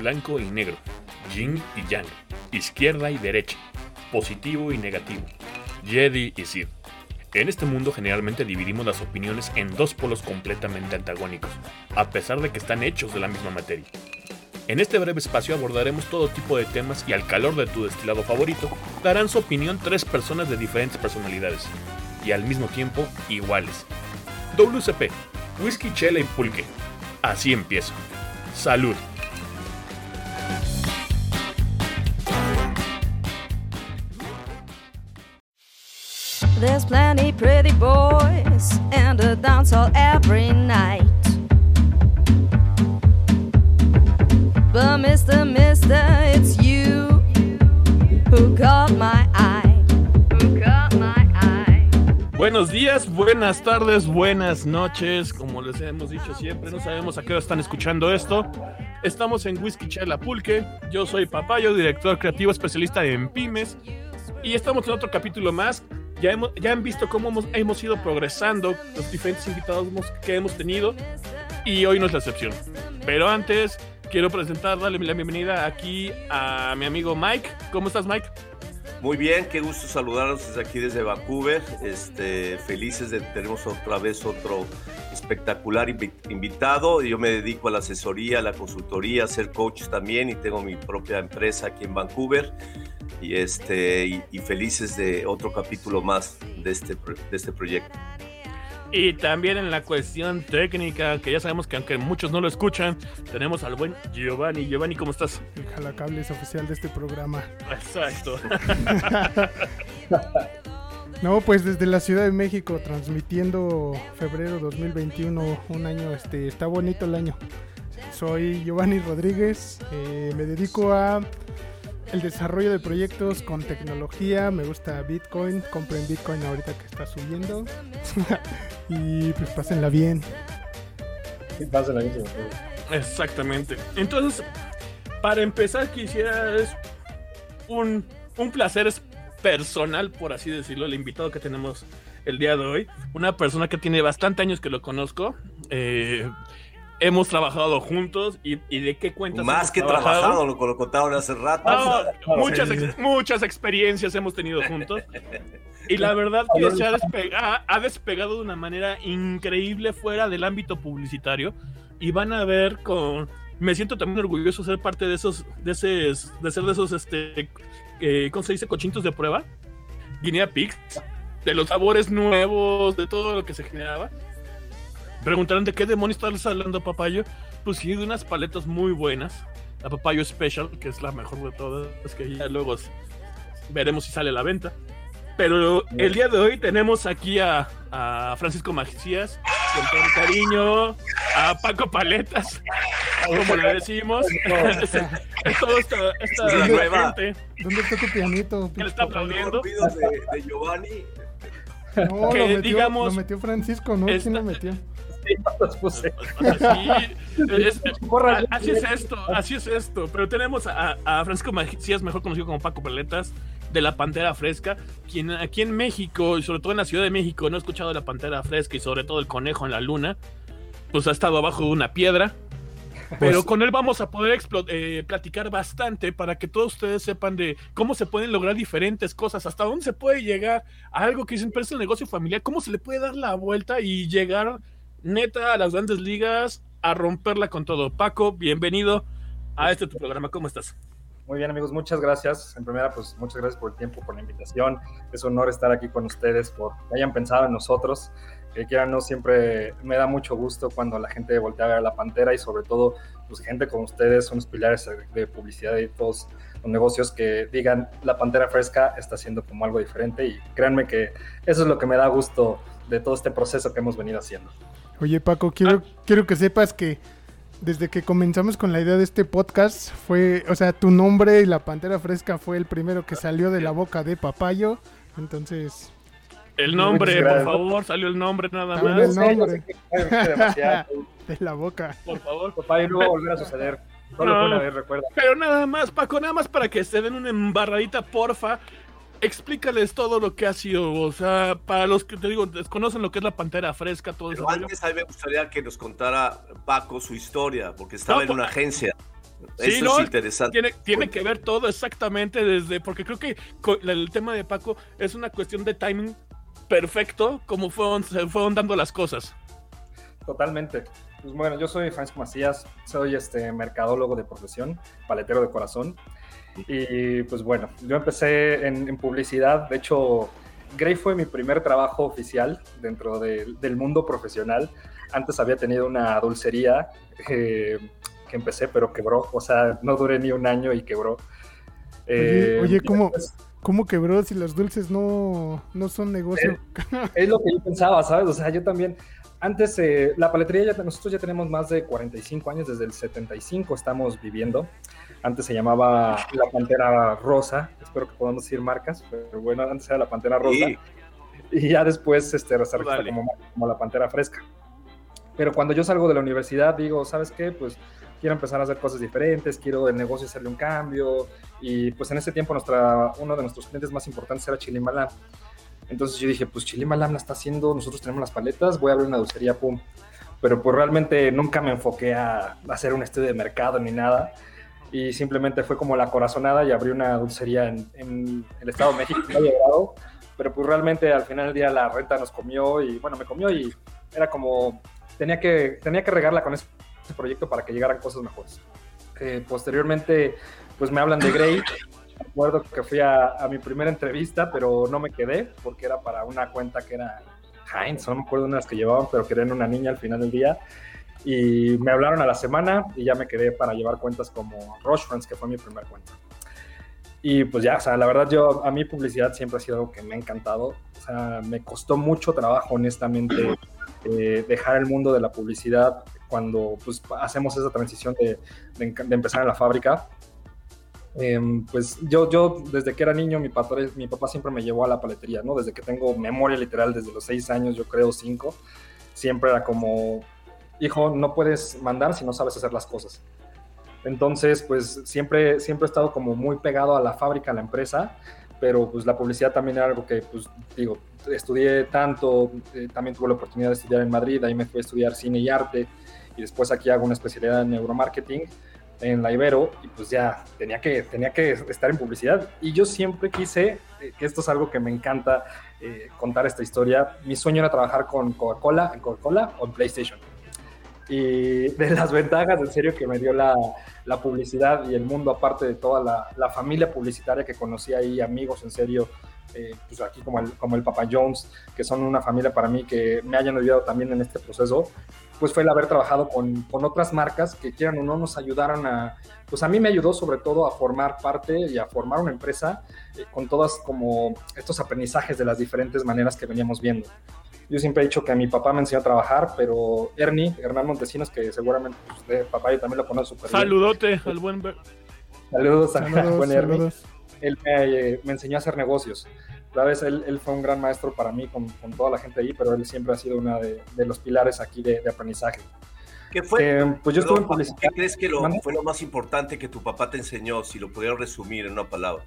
blanco y negro, yin y yang, izquierda y derecha, positivo y negativo, Jedi y Sith. En este mundo generalmente dividimos las opiniones en dos polos completamente antagónicos, a pesar de que están hechos de la misma materia. En este breve espacio abordaremos todo tipo de temas y al calor de tu destilado favorito darán su opinión tres personas de diferentes personalidades y al mismo tiempo iguales. WCP, whisky, chela y pulque. Así empiezo. Salud. There's plenty pretty boys and a dance hall every night. But Mr. Mister, it's you who caught my eye. Who caught my eye. Buenos días, buenas tardes, buenas noches. Como les hemos dicho siempre, no sabemos a qué hora están escuchando esto. Estamos en Whisky Chela Pulque. Yo soy Papayo, director creativo especialista en pymes. Y estamos en otro capítulo más. Ya, hemos, ya han visto cómo hemos, hemos ido progresando, los diferentes invitados que hemos tenido. Y hoy no es la excepción. Pero antes, quiero presentar, darle la bienvenida aquí a mi amigo Mike. ¿Cómo estás, Mike? Muy bien, qué gusto saludarlos desde aquí desde Vancouver. Este, felices de tenemos otra vez otro espectacular invi- invitado. Yo me dedico a la asesoría, a la consultoría, a ser coach también y tengo mi propia empresa aquí en Vancouver. Y este y, y felices de otro capítulo más de este de este proyecto. Y también en la cuestión técnica, que ya sabemos que aunque muchos no lo escuchan, tenemos al buen Giovanni. Giovanni, ¿cómo estás? El jalacable es oficial de este programa. Exacto. No, pues desde la Ciudad de México, transmitiendo febrero 2021, un año, este, está bonito el año. Soy Giovanni Rodríguez, eh, me dedico a el desarrollo de proyectos con tecnología, me gusta Bitcoin, compren Bitcoin ahorita que está subiendo y pues pásenla bien. Sí, pásenla bien. Exactamente. Entonces, para empezar, quisiera es un, un placer es personal, por así decirlo, el invitado que tenemos el día de hoy. Una persona que tiene bastante años que lo conozco. eh, hemos trabajado juntos y, y de qué cuentas. Más que trabajado, lo, lo contaron hace rato. No, muchas, ex- muchas experiencias hemos tenido juntos. Y la verdad que se ha, despega- ha despegado de una manera increíble fuera del ámbito publicitario. Y van a ver con... Me siento también orgulloso de ser parte de esos, de, esos, de ser de esos, este, eh, ¿cómo se dice? Cochitos de prueba. Guinea Pigs. De los sabores nuevos, de todo lo que se generaba. Preguntaron de qué demonios estás hablando, Papayo. Pues sí, de unas paletas muy buenas. La Papayo Special, que es la mejor de todas, es que ya luego veremos si sale a la venta. Pero el día de hoy tenemos aquí a, a Francisco Macías, con todo el cariño, a Paco Paletas, como le decimos. todo esta, esta Es la nueva. gente ¿Dónde está tu pianito? que le está aplaudiendo. De, de Giovanni. No, que lo metió, digamos- lo metió Francisco, ¿no? Esta- ¿Quién lo metió? Los puse. Sí, es- así es esto, así es esto. Pero tenemos a, a Francisco Macías, mejor conocido como Paco Paletas, de la Pantera Fresca, quien aquí en México, y sobre todo en la Ciudad de México, no ha escuchado de la Pantera Fresca y sobre todo el conejo en la luna, pues ha estado abajo de una piedra. Pero Pues- con él vamos a poder eh, platicar bastante para que todos ustedes sepan de cómo se pueden lograr diferentes cosas, hasta dónde se puede llegar a algo que dicen, pero es el negocio familiar, cómo se le puede dar la vuelta y llegar neta a las grandes ligas a romperla con todo. Paco, bienvenido a este tu programa, ¿cómo estás? Muy bien, amigos, muchas gracias. En primera, pues muchas gracias por el tiempo, por la invitación. Es un honor estar aquí con ustedes, por que hayan pensado en nosotros. Que quieran, no, siempre me da mucho gusto cuando la gente voltea a ver a la pantera y sobre todo, pues gente como ustedes, son los pilares de publicidad y todos los negocios que digan la pantera fresca está haciendo como algo diferente y créanme que eso es lo que me da gusto de todo este proceso que hemos venido haciendo. Oye Paco, quiero, quiero que sepas que desde que comenzamos con la idea de este podcast fue, o sea, tu nombre y la Pantera Fresca fue el primero que salió de la boca de Papayo. Entonces, El nombre, por favor, salió el nombre nada También más. el nombre. Demasiado. de la boca. Por favor. Papá, y no va a volver a suceder. Solo No. fue una vez, recuerda. Pero nada más, Paco, nada más para que se den una embarradita, porfa. Explícales todo lo que ha sido, o sea, para los que te digo, desconocen lo que es la pantera fresca, todo eso. Antes a mí me gustaría que nos contara Paco su historia, porque estaba No, en pues- una agencia. Sí, Eso no, es interesante. Tiene, tiene que ver todo exactamente desde, porque creo que el tema de Paco es una cuestión de timing perfecto, como fueron, se fueron dando las cosas. Totalmente. Pues bueno, yo soy Francisco Macías, soy este mercadólogo de profesión, paletero de corazón. Y pues bueno, yo empecé en, en publicidad, de hecho, Grey fue mi primer trabajo oficial dentro de- del mundo profesional. Antes había tenido una dulcería eh, que empecé, pero quebró, o sea, no duré ni un año y quebró. Oye, Eh, oye, y ¿cómo, después- ¿cómo quebró si los dulces no, no son negocio? es lo que yo pensaba, ¿sabes? O sea, yo también, antes, eh, la paletería, ya, nosotros ya tenemos más de 45 años, desde el 75 estamos viviendo. Antes se llamaba la Pantera Rosa, espero que podamos decir marcas, pero bueno, antes era la Pantera Rosa. Sí. Y ya después este, se registra como, como la Pantera Fresca. Pero cuando yo salgo de la universidad, digo, ¿sabes qué? Pues quiero empezar a hacer cosas diferentes, quiero el negocio hacerle un cambio. Y pues en ese tiempo nuestra, uno de nuestros clientes más importantes era Chilimalán. Entonces yo dije, pues Chilimalán la está haciendo, nosotros tenemos las paletas, voy a abrir una dulcería, pum. Pero pues realmente nunca me enfoqué a hacer un estudio de mercado ni nada. Y simplemente fue como la corazonada y abrí una dulcería en, en el Estado de México, no llegado pero pues realmente al final del día la renta nos comió y bueno, me comió y era como, tenía que, tenía que regarla con ese proyecto para que llegaran cosas mejores. Eh, posteriormente, pues me hablan de Grey. Recuerdo que fui a, a mi primera entrevista, pero no me quedé porque era para una cuenta que era Heinz, no me acuerdo de unas que llevaban, pero querían una niña al final del día. Y me hablaron a la semana y ya me quedé para llevar cuentas como Rush Friends, que fue mi primer cuenta. Y pues ya, o sea, la verdad yo, a mí publicidad siempre ha sido algo que me ha encantado. O sea, me costó mucho trabajo, honestamente, eh, dejar el mundo de la publicidad cuando pues hacemos esa transición de, de, de empezar en la fábrica. Eh, pues yo, yo desde que era niño, mi papá, mi papá siempre me llevó a la paletería, ¿no? Desde que tengo memoria literal, desde los seis años, yo creo cinco, siempre era como, hijo, no puedes mandar si no sabes hacer las cosas. Entonces, pues siempre, siempre he estado como muy pegado a la fábrica, a la empresa, pero pues la publicidad también era algo que, pues digo, estudié tanto, eh, también tuve la oportunidad de estudiar en Madrid, ahí me fui a estudiar cine y arte, y después aquí hago una especialidad en neuromarketing en la Ibero, y pues ya tenía que, tenía que estar en publicidad. Y yo siempre quise, eh, que esto es algo que me encanta eh, contar esta historia, mi sueño era trabajar con Coca-Cola, en Coca-Cola o en PlayStation y de las ventajas en serio que me dio la, la publicidad y el mundo aparte de toda la, la, familia publicitaria que conocí ahí, amigos en serio, eh, pues aquí como el, como el Papa Jones, que son una familia para mí que me hayan ayudado también en este proceso, pues fue el haber trabajado con, con otras marcas que quieran o no nos ayudaron a, pues a mí me ayudó sobre todo a formar parte y a formar una empresa eh, con todas como estos aprendizajes de las diferentes maneras que veníamos viendo. Yo siempre he dicho que a mi papá me enseñó a trabajar, pero Ernie, Hernán Montesinos, que seguramente usted, papá, yo también lo conoce súper bien. Saludote al buen... Saludos, saludos, buen Ernie. saludos. Él me, me, enseñó a hacer negocios. Sabes, él, él, fue un gran maestro para mí con, con, toda la gente ahí, pero él siempre ha sido uno de, de los pilares aquí de, de aprendizaje. ¿Qué fue? Eh, pues yo estuve en publicidad. ¿Qué crees que lo, fue lo más importante que tu papá te enseñó, si lo pudieras resumir en una palabra?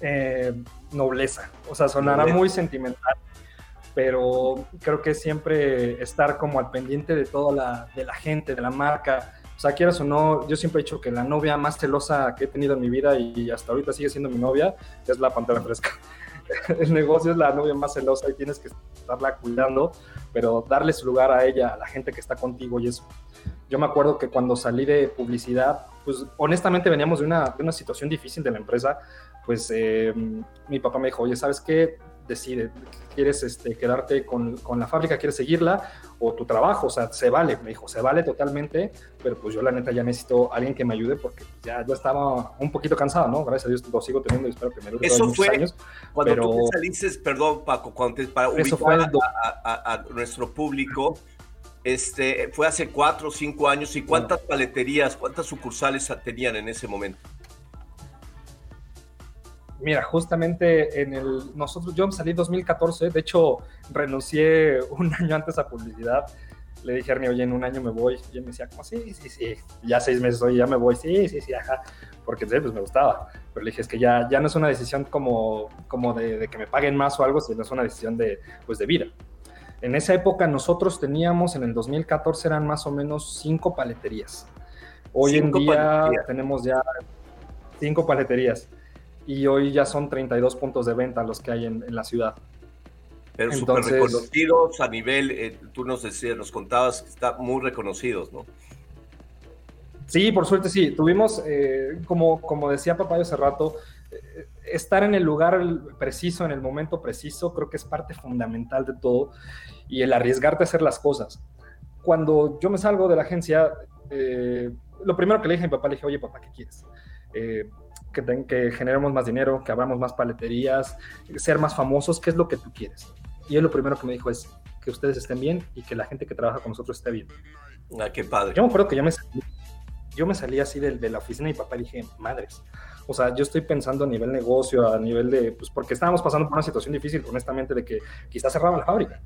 Eh, nobleza. O sea, sonará nobleza. muy sentimental, pero creo que siempre estar como al pendiente de toda la, de la gente, de la marca. O sea, quieras o no, yo siempre he dicho que la novia más celosa que he tenido en mi vida y hasta ahorita sigue siendo mi novia es la pantera fresca. El negocio es la novia más celosa y tienes que estarla cuidando, pero darle su lugar a ella, a la gente que está contigo y eso. Yo me acuerdo que cuando salí de publicidad, pues honestamente veníamos de una, de una situación difícil de la empresa, pues eh, mi papá me dijo, oye, ¿sabes qué? Decide, ¿quieres este, quedarte con, con, la fábrica, quieres seguirla o tu trabajo? O sea, se vale, me dijo, se vale totalmente, pero pues yo la neta ya necesito a alguien que me ayude porque ya yo estaba un poquito cansado, ¿no? Gracias a Dios lo sigo teniendo y espero que me dure Eso fue años, cuando pero... tú te saliste, perdón Paco, cuando te, para ubicar fue a, a, a, nuestro público, este, fue hace cuatro o cinco años y cuántas paleterías, cuántas sucursales tenían en ese momento. Mira, justamente en el. Nosotros, yo salí en 2014, de hecho, renuncié un año antes a publicidad. Le dije a Ernie, oye, en un año me voy. Y él me decía, como, sí, sí, sí. Ya seis meses, oye, ya me voy. Sí, sí, sí, ajá. Porque pues me gustaba. Pero le dije, es que ya, ya no es una decisión como, como de, de que me paguen más o algo, sino es una decisión de, pues, de vida. En esa época nosotros teníamos, en el 2014 eran más o menos cinco paleterías. Hoy en día tenemos ya cinco paleterías y hoy ya son 32 puntos de venta los que hay en, la ciudad. Pero súper reconocidos a nivel, eh, tú nos decías, nos contabas que están muy reconocidos, ¿no? Sí, por suerte sí. Tuvimos, eh, como, como decía papá hace rato, eh, estar en el lugar preciso, en el momento preciso, creo que es parte fundamental de todo y el arriesgarte a hacer las cosas. Cuando yo me salgo de la agencia, lo primero que le dije a mi papá, le dije, oye papá, ¿qué quieres? Que, que generemos más dinero, que abramos más paleterías, ser más famosos, ¿qué es lo que tú quieres? Y él lo primero que me dijo es que ustedes estén bien y que la gente que trabaja con nosotros esté bien. Ah, qué padre. Yo me acuerdo que yo me salí, yo me salí así de, de la oficina y papá dije, madres, o sea, yo estoy pensando a nivel negocio, a nivel de, pues porque estábamos pasando por una situación difícil, honestamente, de que quizás cerraba la fábrica.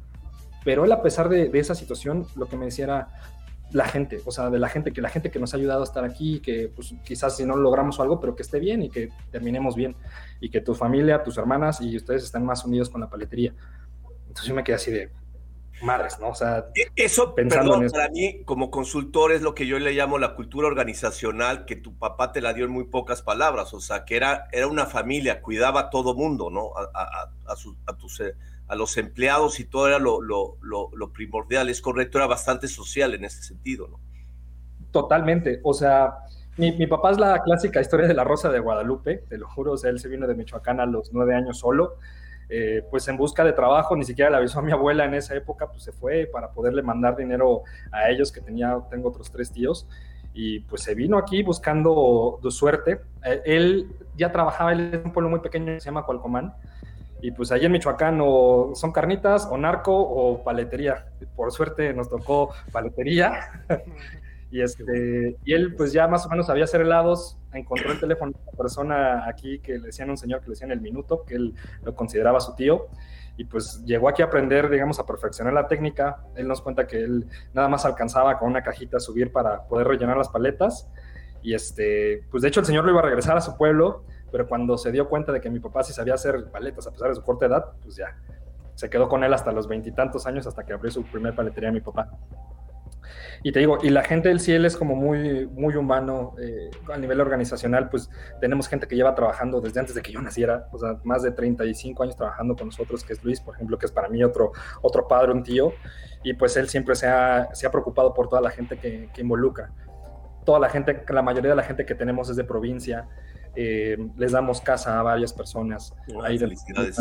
Pero él, a pesar de, de, esa situación, lo que me decía era, la gente, o sea, de la gente, que la gente que nos ha ayudado a estar aquí, que pues, quizás si no logramos algo, pero que esté bien y que terminemos bien, y que tu familia, tus hermanas y ustedes estén más unidos con la paletería. Entonces yo me quedé así de madres, ¿no? O sea, e, eso, pensando en eso. para mí, como consultor, es lo que yo le llamo la cultura organizacional, que tu papá te la dio en muy pocas palabras, o sea, que era, era una familia, cuidaba a todo mundo, ¿no? A, a, a, a tus a los empleados y todo era lo, lo, lo, primordial, es correcto, era bastante social en ese sentido, ¿no? Totalmente, o sea, mi, mi, papá es la clásica historia de la Rosa de Guadalupe, te lo juro, o sea, él se vino de Michoacán a los nueve años solo, eh, pues en busca de trabajo, ni siquiera le avisó a mi abuela en esa época, pues se fue para poderle mandar dinero a ellos, que tenía, tengo otros tres tíos, y pues se vino aquí buscando suerte. Eh, él ya trabajaba, en un pueblo muy pequeño que se llama Cualcomán, y pues allí en Michoacán o son carnitas o narco o paletería. Por suerte nos tocó paletería. y, este, y él pues ya más o menos sabía hacer helados. Encontró el teléfono de una persona aquí que le decían a un señor que le decían el minuto, que él lo consideraba su tío. Y pues llegó aquí a aprender, digamos, a perfeccionar la técnica. Él nos cuenta que él nada más alcanzaba con una cajita a subir para poder rellenar las paletas. Y este, pues de hecho el señor lo iba a regresar a su pueblo pero cuando se dio cuenta de que mi papá sí sabía hacer paletas a pesar de su corta edad, pues ya se quedó con él hasta los veintitantos años, hasta que abrió su primer paletería mi papá. Y te digo, y la gente del cielo es como muy, muy humano eh, a nivel organizacional, pues tenemos gente que lleva trabajando desde antes de que yo naciera, o sea, más de 35 años trabajando con nosotros, que es Luis, por ejemplo, que es para mí otro, otro padre, un tío, y pues él siempre se ha, se ha preocupado por toda la gente que, que involucra. Toda la gente, la mayoría de la gente que tenemos es de provincia, eh, les damos casa a varias personas. ahí felicidades.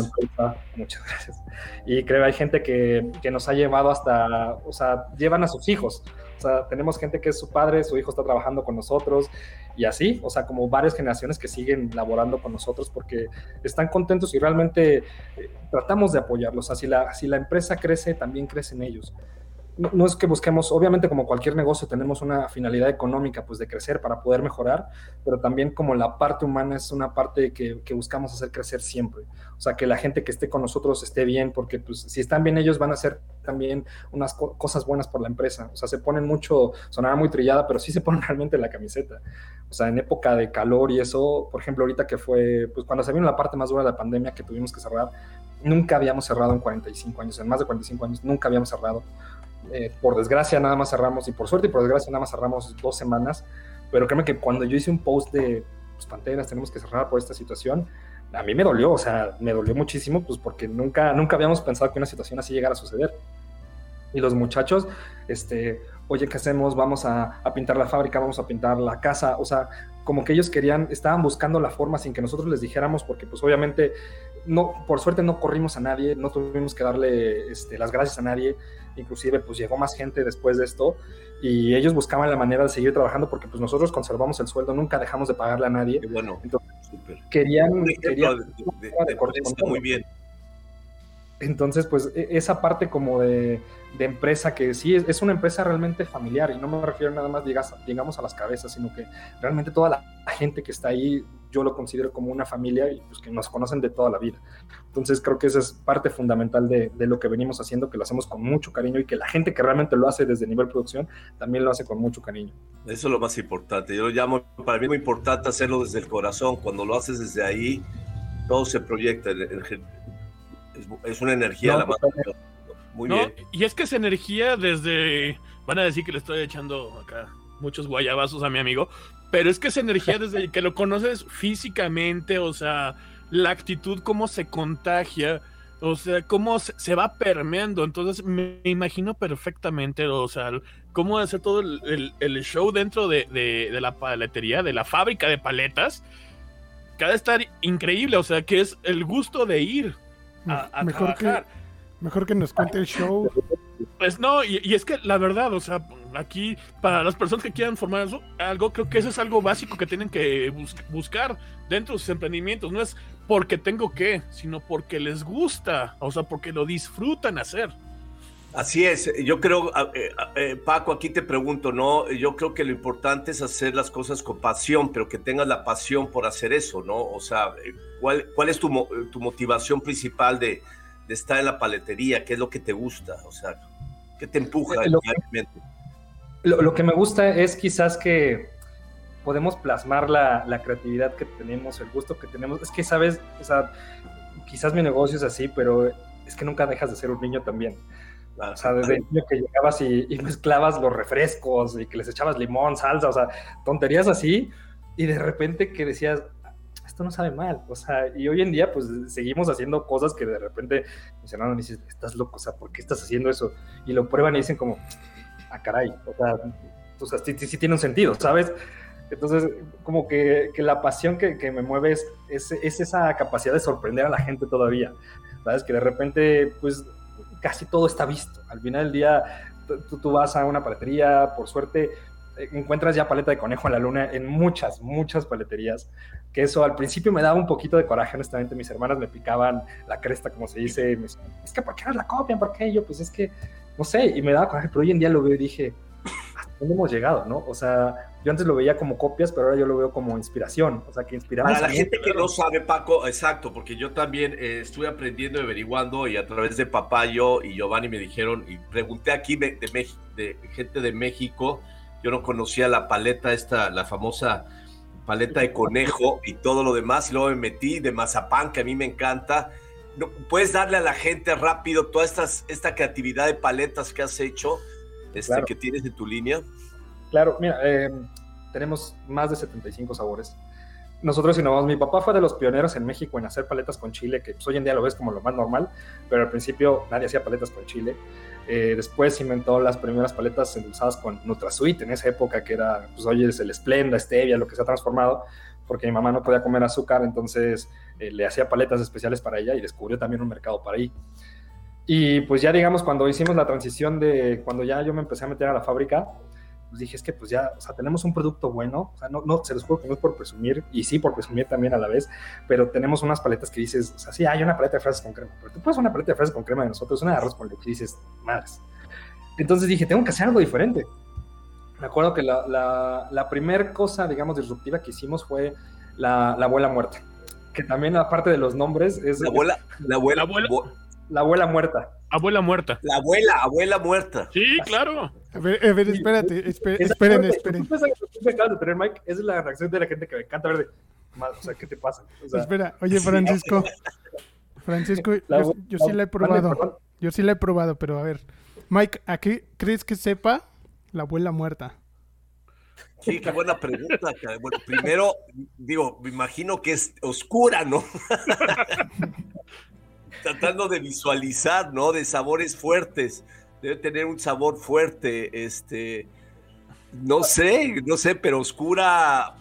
Muchas gracias. Y creo que hay gente que, que, nos ha llevado hasta, o sea, llevan a sus hijos. O sea, tenemos gente que es su padre, su hijo está trabajando con nosotros y así, o sea, como varias generaciones que siguen laborando con nosotros porque están contentos y realmente eh, tratamos de apoyarlos. O sea, si la, si la empresa crece, también crecen ellos no, es que busquemos, obviamente como cualquier negocio tenemos una finalidad económica, pues de crecer para poder mejorar, pero también como la parte humana es una parte que, buscamos hacer crecer siempre. O sea, que la gente que esté con nosotros esté bien, porque pues si están bien ellos van a hacer también unas cosas buenas por la empresa. O sea, se ponen mucho, sonará muy trillada, pero sí se ponen realmente la camiseta. O sea, en época de calor y eso, por ejemplo, ahorita que fue, pues cuando se vino la parte más dura de la pandemia que tuvimos que cerrar, nunca habíamos cerrado en 45 años, en más de 45 años, nunca habíamos cerrado. Eh, por desgracia nada más cerramos, y por suerte y por desgracia nada más cerramos dos semanas, pero créeme que cuando yo hice un post de pues, Panteras, tenemos que cerrar por esta situación, a mí me dolió, o sea, me dolió muchísimo, pues porque nunca, nunca habíamos pensado que una situación así llegara a suceder. Y los muchachos, este, oye, ¿qué hacemos? Vamos a, a, pintar la fábrica, vamos a pintar la casa, o sea, como que ellos querían, estaban buscando la forma sin que nosotros les dijéramos, porque pues obviamente, no, por suerte no corrimos a nadie, no tuvimos que darle este, las gracias a nadie, inclusive pues llegó más gente después de esto y ellos buscaban la manera de seguir trabajando porque pues nosotros conservamos el sueldo, nunca dejamos de pagarle a nadie. bueno, Entonces, querían, querían muy bien. Entonces, pues e, esa parte como de, empresa que sí es, una empresa realmente familiar y no me refiero nada más digamos a las cabezas, sino que realmente toda la gente que está ahí yo lo considero como una familia y pues que nos conocen de toda la vida. Entonces creo que esa es parte fundamental de, lo que venimos haciendo, que lo hacemos con mucho cariño y que la gente que realmente lo hace desde nivel producción también lo hace con mucho cariño. Eso es lo más importante. Yo lo llamo, para mí es muy importante hacerlo desde el corazón. Cuando lo haces desde ahí, todo se proyecta es, una energía la Muy bien. Y es que esa energía desde, van a decir que le estoy echando acá muchos guayabazos a mi amigo, pero es que esa energía desde que lo conoces físicamente, o sea, la actitud, cómo se contagia, o sea, cómo se, va permeando. Entonces me imagino perfectamente, o sea, cómo hacer todo el, show dentro de, la paletería, de la fábrica de paletas. Que ha de estar increíble, o sea, que es el gusto de ir a, mejor trabajar. Que, mejor que nos cuente el show. Pues no, y, es que la verdad, o sea, aquí para las personas que quieran formar algo, creo que eso es algo básico que tienen que buscar dentro de sus emprendimientos. No es porque tengo que, sino porque les gusta, o sea, porque lo disfrutan hacer. Así es, yo creo, eh, eh, Paco, aquí te pregunto, ¿no? Yo creo que lo importante es hacer las cosas con pasión, pero que tengas la pasión por hacer eso, ¿no? O sea, eh, ¿cuál, cuál es tu, tu motivación principal de, de, estar en la paletería? ¿Qué es lo que te gusta? O sea, ¿qué te empuja lo, lo, lo que me gusta es quizás que podemos plasmar la, la, creatividad que tenemos, el gusto que tenemos. Es que, ¿sabes? O sea, quizás mi negocio es así, pero es que nunca dejas de ser un niño también. O sea, desde el niño que llegabas y, mezclabas los refrescos y que les echabas limón, salsa, o sea, tonterías así, y de repente que decías, esto no sabe mal, o sea, y hoy en día pues seguimos haciendo cosas que de repente mencionaron y dices, estás loco, o sea, ¿por qué estás haciendo eso? Y lo prueban y dicen como, ah, caray, o sea, o sea sí, sí, tiene un sentido, ¿sabes? Entonces, como que, que la pasión que, que me mueve es, es, es, esa capacidad de sorprender a la gente todavía, ¿sabes? Que de repente, pues, casi todo está visto. Al final del día, tú, vas a una paletería, por suerte, eh, encuentras ya paleta de conejo en la luna en muchas, muchas paleterías, que eso al principio me daba un poquito de coraje, honestamente, mis hermanas me picaban la cresta, como se dice, es que ¿por qué no la copian? ¿Por qué? yo, pues es que, no sé, y me daba coraje, pero hoy en día lo veo y dije, ¿hasta dónde hemos llegado, no? O sea, yo antes lo veía como copias, pero ahora yo lo veo como inspiración, o sea, que inspiramos. Para la gente que no sabe, Paco, exacto, porque yo también eh, estuve aprendiendo y averiguando y a través de papá yo y Giovanni me dijeron, y pregunté aquí de, de, de gente de México, yo no conocía la paleta esta, la famosa paleta de conejo y todo lo demás, y luego me metí de mazapán, que a mí me encanta. ¿Puedes darle a la gente rápido toda estas, esta creatividad de paletas que has hecho, este, que tienes de tu línea? Claro, mira, eh, tenemos más de 75 sabores. Nosotros innovamos, mi papá fue de los pioneros en México en hacer paletas con chile, que pues, hoy en día lo ves como lo más normal, pero al principio nadie hacía paletas con chile. Eh, después inventó las primeras paletas endulzadas con NutraSweet en esa época, que era, pues hoy es el Splenda, Stevia, lo que se ha transformado, porque mi mamá no podía comer azúcar, entonces eh, le hacía paletas especiales para ella y descubrió también un mercado para ahí. Y pues ya digamos, cuando hicimos la transición de, cuando ya yo me empecé a meter a la fábrica, pues dije, es que pues ya, o sea, tenemos un producto bueno, o sea, no, no, se los juro que no es por presumir, y sí por presumir también a la vez, pero tenemos unas paletas que dices, o sea, sí, hay una paleta de fresas con crema, pero tú puedes una paleta de fresas con crema de nosotros, una de arroz con leche, y dices, madres. Entonces dije, tengo que hacer algo diferente. Me acuerdo que la, la, la primera cosa, digamos, disruptiva que hicimos fue la, la abuela muerta, que también aparte de los nombres es... La abuela, la abuela, la abuela, la abuela muerta. Abuela muerta. La abuela, abuela muerta. Sí, claro. A ver, a ver espérate, esperen, esperen, esperen. de Mike, esa es la reacción de la gente que me encanta ver de, o sea, ¿qué te pasa? O sea, Espera, oye, Francisco. Francisco, yo, yo sí la he probado. Yo sí la he probado, pero a ver. Mike, ¿a qué crees que sepa la abuela muerta? Sí, qué buena pregunta. Bueno, primero, digo, me imagino que es oscura, ¿no? Tratando de visualizar, ¿no? De sabores fuertes debe tener un sabor fuerte, este, no sé, no sé, pero oscura,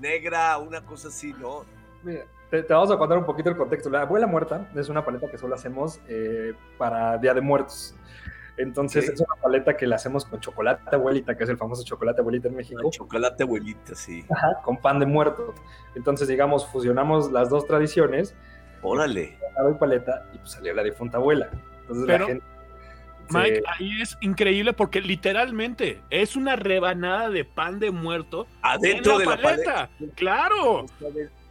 negra, una cosa así, ¿no? Mira, te, vamos a contar un poquito el contexto. La abuela muerta es una paleta que solo hacemos eh, para Día de Muertos. Entonces es una paleta que la hacemos con chocolate abuelita, que es el famoso chocolate abuelita en México. chocolate abuelita, sí. Ajá, con pan de muerto. Entonces, digamos, fusionamos las dos tradiciones. Órale. Paleta y pues salió la difunta abuela. Entonces la gente Mike, ahí es increíble porque literalmente es una rebanada de pan de muerto adentro de la paleta. Claro.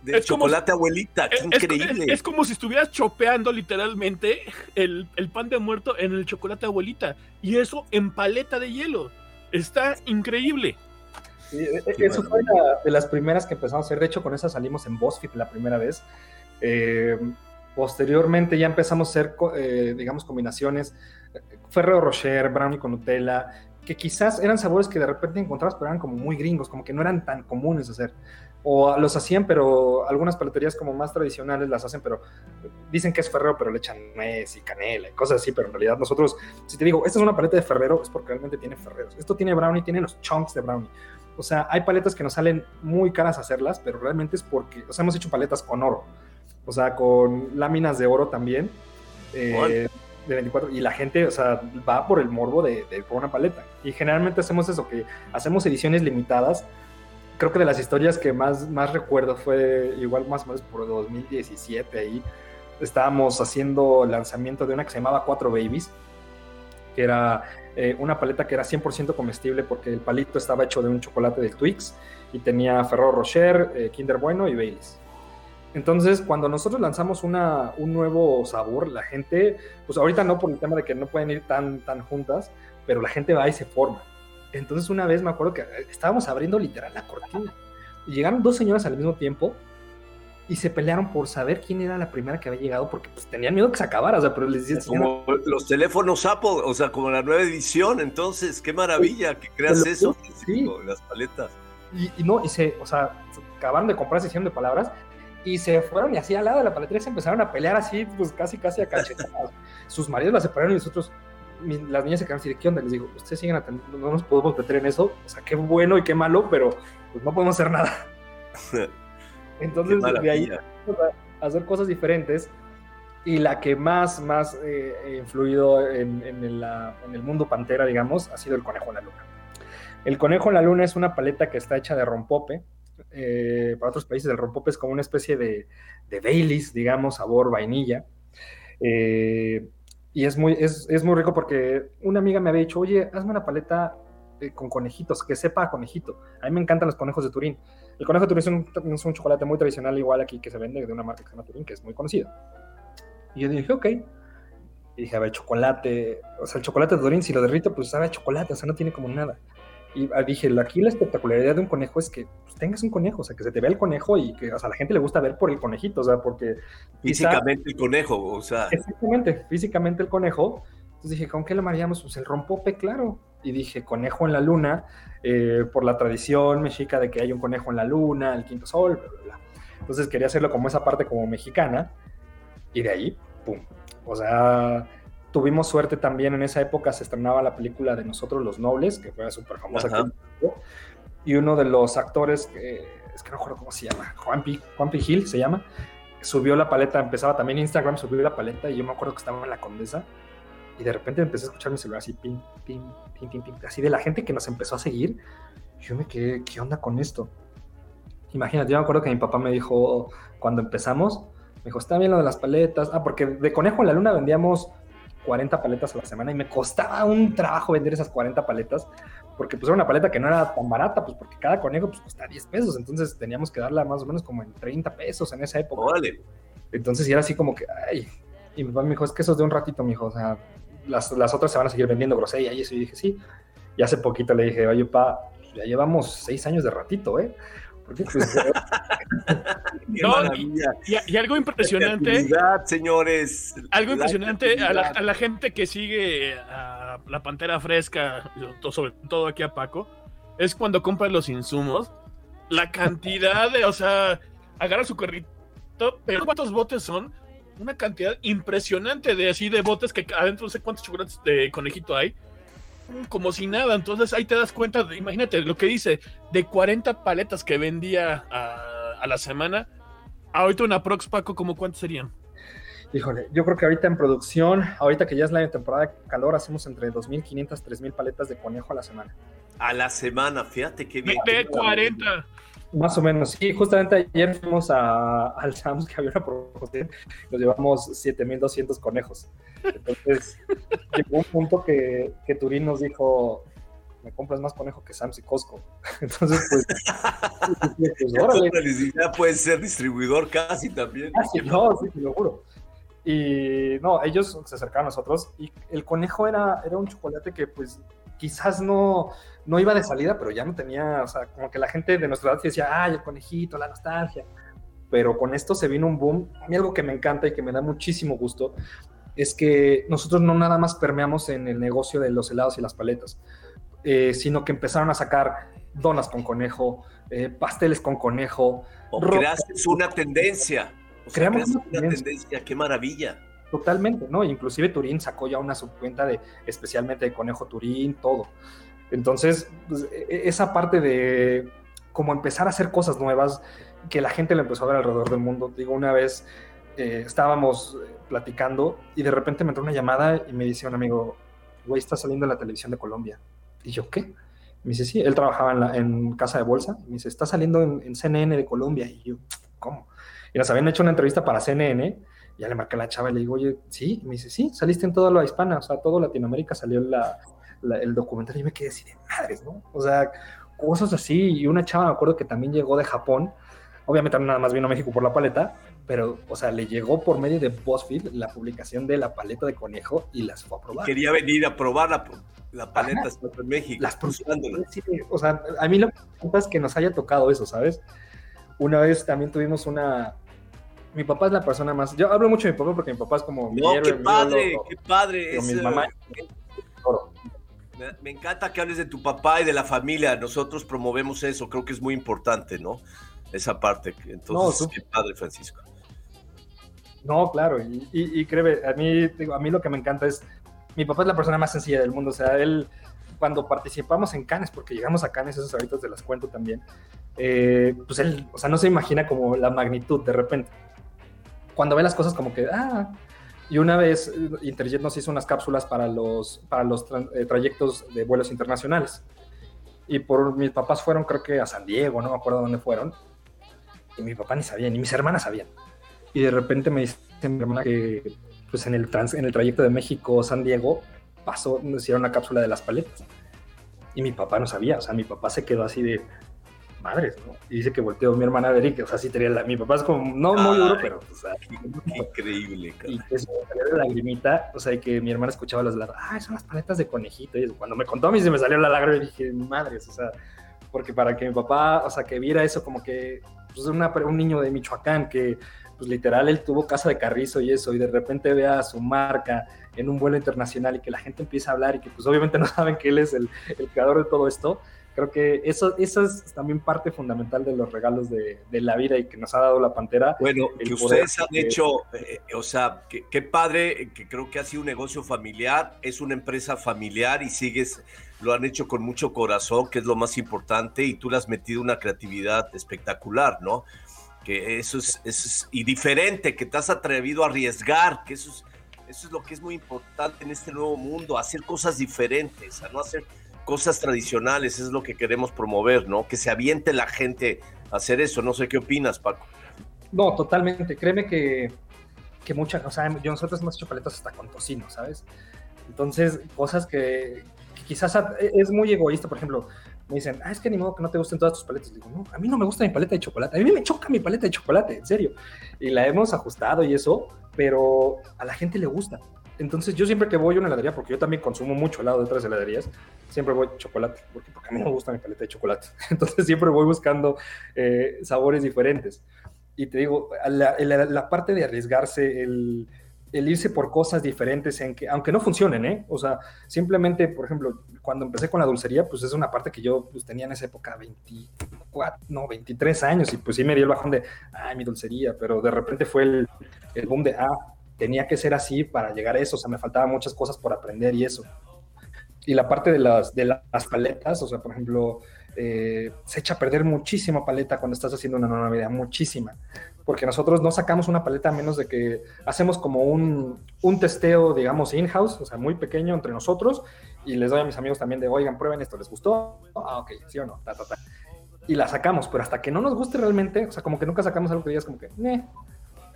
De, chocolate abuelita, qué increíble. Es, como si estuvieras chopeando literalmente el, pan de muerto en el chocolate abuelita. Y eso en paleta de hielo. Está increíble. E, e, eso fue de las primeras que empezamos a hacer. De hecho, con esa salimos en BuzzFeed la primera vez. Eh, posteriormente ya empezamos a hacer, eh, digamos, combinaciones Ferrero Rocher, brownie con Nutella, que quizás eran sabores que de repente encontrabas, pero eran como muy gringos, como que no eran tan comunes de hacer. O los hacían, pero algunas paleterías como más tradicionales las hacen, pero dicen que es Ferrero, pero le echan nuez y canela y cosas así, pero en realidad nosotros, si te digo, esta es una paleta de Ferrero, es porque realmente tiene Ferreros. Esto tiene brownie, tiene los chunks de brownie. O sea, hay paletas que nos salen muy caras hacerlas, pero realmente es porque, o sea, hemos hecho paletas con oro, o sea, con láminas de oro también. Eh, de 24 y la gente, o sea, va por el morbo de, de, por una paleta. Y generalmente hacemos eso, que hacemos ediciones limitadas. Creo que de las historias que más, más recuerdo fue igual más o menos por 2017 ahí. Estábamos haciendo lanzamiento de una que se llamaba Cuatro Babies, que era eh, una paleta que era 100% comestible porque el palito estaba hecho de un chocolate de Twix y tenía Ferrero Rocher, eh, Kinder Bueno y Baileys. Entonces, cuando nosotros lanzamos una, un nuevo sabor, la gente, pues ahorita no por el tema de que no pueden ir tan, tan juntas, pero la gente va y se forma. Entonces, una vez me acuerdo que eh, estábamos abriendo literal la cortina y llegaron dos señoras al mismo tiempo y se pelearon por saber quién era la primera que había llegado porque pues, tenían miedo que se acabara, o sea, pero les decían... Como los teléfonos Apple, o sea, como la nueva edición, entonces, qué maravilla que creas eso, sí. las paletas. Y, y, no, y se, o sea, acabaron de comprar sesión de palabras y se fueron y así al lado de la paletería se empezaron a pelear así, pues casi, casi a cachetadas. Sus maridos la separaron y nosotros, las niñas se quedaron así de, ¿qué onda? Les digo, ustedes siguen atendiendo, no nos podemos meter en eso, o sea, qué bueno y qué malo, pero pues no podemos hacer nada. Entonces, de ahí a hacer cosas diferentes y la que más, más eh, influido en, en, en, el, mundo pantera, digamos, ha sido el conejo en la luna. El conejo en la luna es una paleta que está hecha de rompope, eh, para otros países el rompope es como una especie de, de Baileys, digamos, sabor vainilla. Eh, y es muy, es, es, muy rico porque una amiga me había dicho, oye, hazme una paleta eh, con conejitos, que sepa a conejito. A mí me encantan los conejos de Turín. El conejo de Turín es un, es un, chocolate muy tradicional, igual aquí que se vende de una marca que se llama Turín, que es muy conocida. Y yo dije, ok. Y dije, a ver, chocolate, o sea, el chocolate de Turín, si lo derrito, pues sabe a chocolate, o sea, no tiene como nada. Y ah, dije, aquí la espectacularidad de un conejo es que pues, tengas un conejo, o sea, que se te vea el conejo y que o sea, a la gente le gusta ver por el conejito, o sea, porque... Físicamente el conejo, o sea... Exactamente, físicamente el conejo. Entonces dije, ¿con qué lo mareamos? Pues el rompope, claro. Y dije, conejo en la luna, eh, por la tradición mexica de que hay un conejo en la luna, el quinto sol, bla, bla, bla. Entonces quería hacerlo como esa parte como mexicana. Y de ahí, pum. O sea, tuvimos suerte también en esa época, se estrenaba la película de Nosotros los Nobles, que fue súper famosa. y uno de los actores, eh, es que no recuerdo cómo se llama, Juanpi, Juanpi Gil se llama, subió la paleta, empezaba también Instagram, subió la paleta y yo me acuerdo que estaba en la Condesa y de repente empecé a escuchar mi celular así, ping, ping, ping, ping, ping, así de la gente que nos empezó a seguir. Yo me quedé, ¿qué onda con esto? Imagínate, yo me acuerdo que mi papá me dijo cuando empezamos, me dijo, está bien lo de las paletas. Ah, porque de Conejo en la Luna vendíamos 40 paletas a la semana y me costaba un trabajo vender esas 40 paletas porque pues era una paleta que no era tan barata, pues porque cada conejo pues cuesta 10 pesos, entonces teníamos que darla más o menos como en 30 pesos en esa época. Vale. Entonces era así como que, ay, y mi papá me dijo, es que eso es de un ratito, mi hijo, o sea, las, las otras se van a seguir vendiendo grosella y eso, y dije, sí. Y hace poquito le dije, oye, pa, ya llevamos 6 años de ratito, ¿eh? Porque, pues, no, y, y, algo impresionante. señores. Algo impresionante a la, a la, gente que sigue a la pantera fresca, sobre todo aquí a Paco, es cuando compra los insumos. La cantidad de, o sea, agarra su carrito, pero ¿cuántos botes son? Una cantidad impresionante de así de botes que adentro no sé cuántos chocolates de conejito hay como si nada. Entonces ahí te das cuenta, de, imagínate lo que dice, de 40 paletas que vendía a, a la semana, ahorita una Prox Paco, ¿como cuántos serían? Híjole, yo creo que ahorita en producción, ahorita que ya es la temporada de calor, hacemos entre 2.500, 3.000 paletas de conejo a la semana. A la semana, fíjate qué bien. De 40. Más o menos, sí, justamente ayer fuimos a, al Sam's que había una promoción, nos llevamos 7200 conejos. Entonces, llegó un punto que, que Turín nos dijo, me compras más conejo que Sam's y Costco. Entonces, pues, pues ya puedes ser distribuidor casi también. Casi, no, sí, te lo juro. Y no, ellos se acercaron a nosotros y el conejo era, era un chocolate que pues quizás no, no iba de salida, pero ya no tenía, o sea, como que la gente de nuestra edad decía, ay, el conejito, la nostalgia. Pero con esto se vino un boom. A mí algo que me encanta y que me da muchísimo gusto es que nosotros no nada más permeamos en el negocio de los helados y las paletas. eh, sino que empezaron a sacar donas con conejo, eh, pasteles con conejo. O creaste una tendencia. Creamos una, tendencia. qué maravilla. Totalmente, ¿no? Inclusive Turín sacó ya una subcuenta de especialmente de conejo Turín, todo. Entonces, pues, e, e, esa parte de como empezar a hacer cosas nuevas, que la gente lo empezó a ver alrededor del mundo. Digo, una vez eh, estábamos platicando y de repente me entró una llamada y me dice un amigo, güey, está saliendo en la televisión de Colombia. Y yo, ¿qué? Me dice, sí, él trabajaba en, casa de bolsa. Me dice, está saliendo en, CNN de Colombia. Y yo, ¿cómo? Y nos habían hecho una entrevista para CNN. Ya le marqué a la chava y le digo, oye, sí. Y me dice, sí, saliste en toda la hispana. O sea, todo Latinoamérica salió el documental. Y me quedé así de madres, ¿no? O sea, cosas así. Y una chava, me acuerdo que también llegó de Japón. Obviamente nada más vino a México por la paleta, pero, o sea, le llegó por medio de BuzzFeed la publicación de la paleta de conejo y las fue a probar. Quería venir a probar la, la paleta en México. Las o sea, a mí lo que me es que nos haya tocado eso, ¿sabes? Una vez también tuvimos una... Mi papá es la persona más... Yo hablo mucho de mi papá porque mi papá es como... No, qué padre, qué padre. mi mamá... Me, encanta que hables de tu papá y de la familia. Nosotros promovemos eso, creo que es muy importante, ¿no? Esa parte. Entonces, qué padre, Francisco. No, claro, y, y, créeme, a mí, a mí lo que me encanta es, mi papá es la persona más sencilla del mundo, o sea, él, cuando participamos en Canes, porque llegamos a Canes, esos ahorita te las cuento también, eh, pues él, o sea, no se imagina como la magnitud de repente. Cuando ve las cosas como que, ah, y una vez eh, Interjet nos hizo unas cápsulas para los, para los eh, trayectos de vuelos internacionales. Y por mis papás fueron, creo que a San Diego, no me acuerdo dónde fueron. Y mi papá ni sabía, ni mis hermanas sabían. Y de repente me dice mi hermana que pues en el, trans, en el trayecto de México-San Diego pasó, nos hicieron una cápsula de las paletas. Y mi papá no sabía, o sea, mi papá se quedó así de madres, ¿no? Y dice que volteó mi hermana a ver y que, o sea, sí tenía la, mi papá es como, no muy duro, pero, o sea, increíble, cara. Y que se salió la lagrimita, o sea, y que mi hermana escuchaba las lados, ah, son las paletas de conejito, y cuando me contó a mí se me salió la lágrima y dije, madres, o sea, porque para que mi papá, o sea, que viera eso como que, pues, una, un niño de Michoacán que pues literal él tuvo casa de carrizo y eso, y de repente vea su marca en un vuelo internacional y que la gente empieza a hablar y que pues obviamente no saben que él es el, creador de todo esto, creo que eso, eso es también parte fundamental de los regalos de, la vida y que nos ha dado la Pantera. Bueno, que ustedes han hecho, eh, o sea, qué padre, que creo que ha sido un negocio familiar, es una empresa familiar y sigues, lo han hecho con mucho corazón, que es lo más importante, y tú le has metido una creatividad espectacular, ¿no? que eso es, eso y diferente, que te has atrevido a arriesgar, que eso es, eso es lo que es muy importante en este nuevo mundo, hacer cosas diferentes, a no hacer cosas tradicionales, es lo que queremos promover, ¿no? Que se aviente la gente a hacer eso, no sé qué opinas, Paco. No, totalmente, créeme que, que muchas, o sea, nosotros hemos hecho paletas hasta con tocino, ¿sabes? Entonces, cosas que, que quizás es muy egoísta, por ejemplo, me dicen, ah, es que ni modo que no te gusten todas tus paletas. Digo, no, a mí no me gusta mi paleta de chocolate. A mí me choca mi paleta de chocolate, en serio. Y la hemos ajustado y eso, pero a la gente le gusta. Entonces, yo siempre que voy a una heladería, porque yo también consumo mucho helado de otras heladerías, siempre voy chocolate, porque, porque a mí me gusta mi paleta de chocolate. Entonces, siempre voy buscando eh, sabores diferentes. Y te digo, la, la parte de arriesgarse, el el irse por cosas diferentes, en que, aunque no funcionen, ¿eh? O sea, simplemente, por ejemplo, cuando empecé con la dulcería, pues es una parte que yo pues, tenía en esa época 24, no, 23 años, y pues sí me dio el bajón de, ay, mi dulcería, pero de repente fue el, el boom de, ah, tenía que ser así para llegar a eso, o sea, me faltaban muchas cosas por aprender y eso. Y la parte de las, de las paletas, o sea, por ejemplo, eh, se echa a perder muchísima paleta cuando estás haciendo una nueva idea, muchísima porque nosotros no sacamos una paleta a menos de que hacemos como un, un testeo, digamos, in-house, o sea, muy pequeño entre nosotros, y les doy a mis amigos también de, oigan, prueben esto, ¿les gustó? Ah, ok, sí o no, ta, ta, ta. Y la sacamos, pero hasta que no nos guste realmente, o sea, como que nunca sacamos algo que digas como que, eh.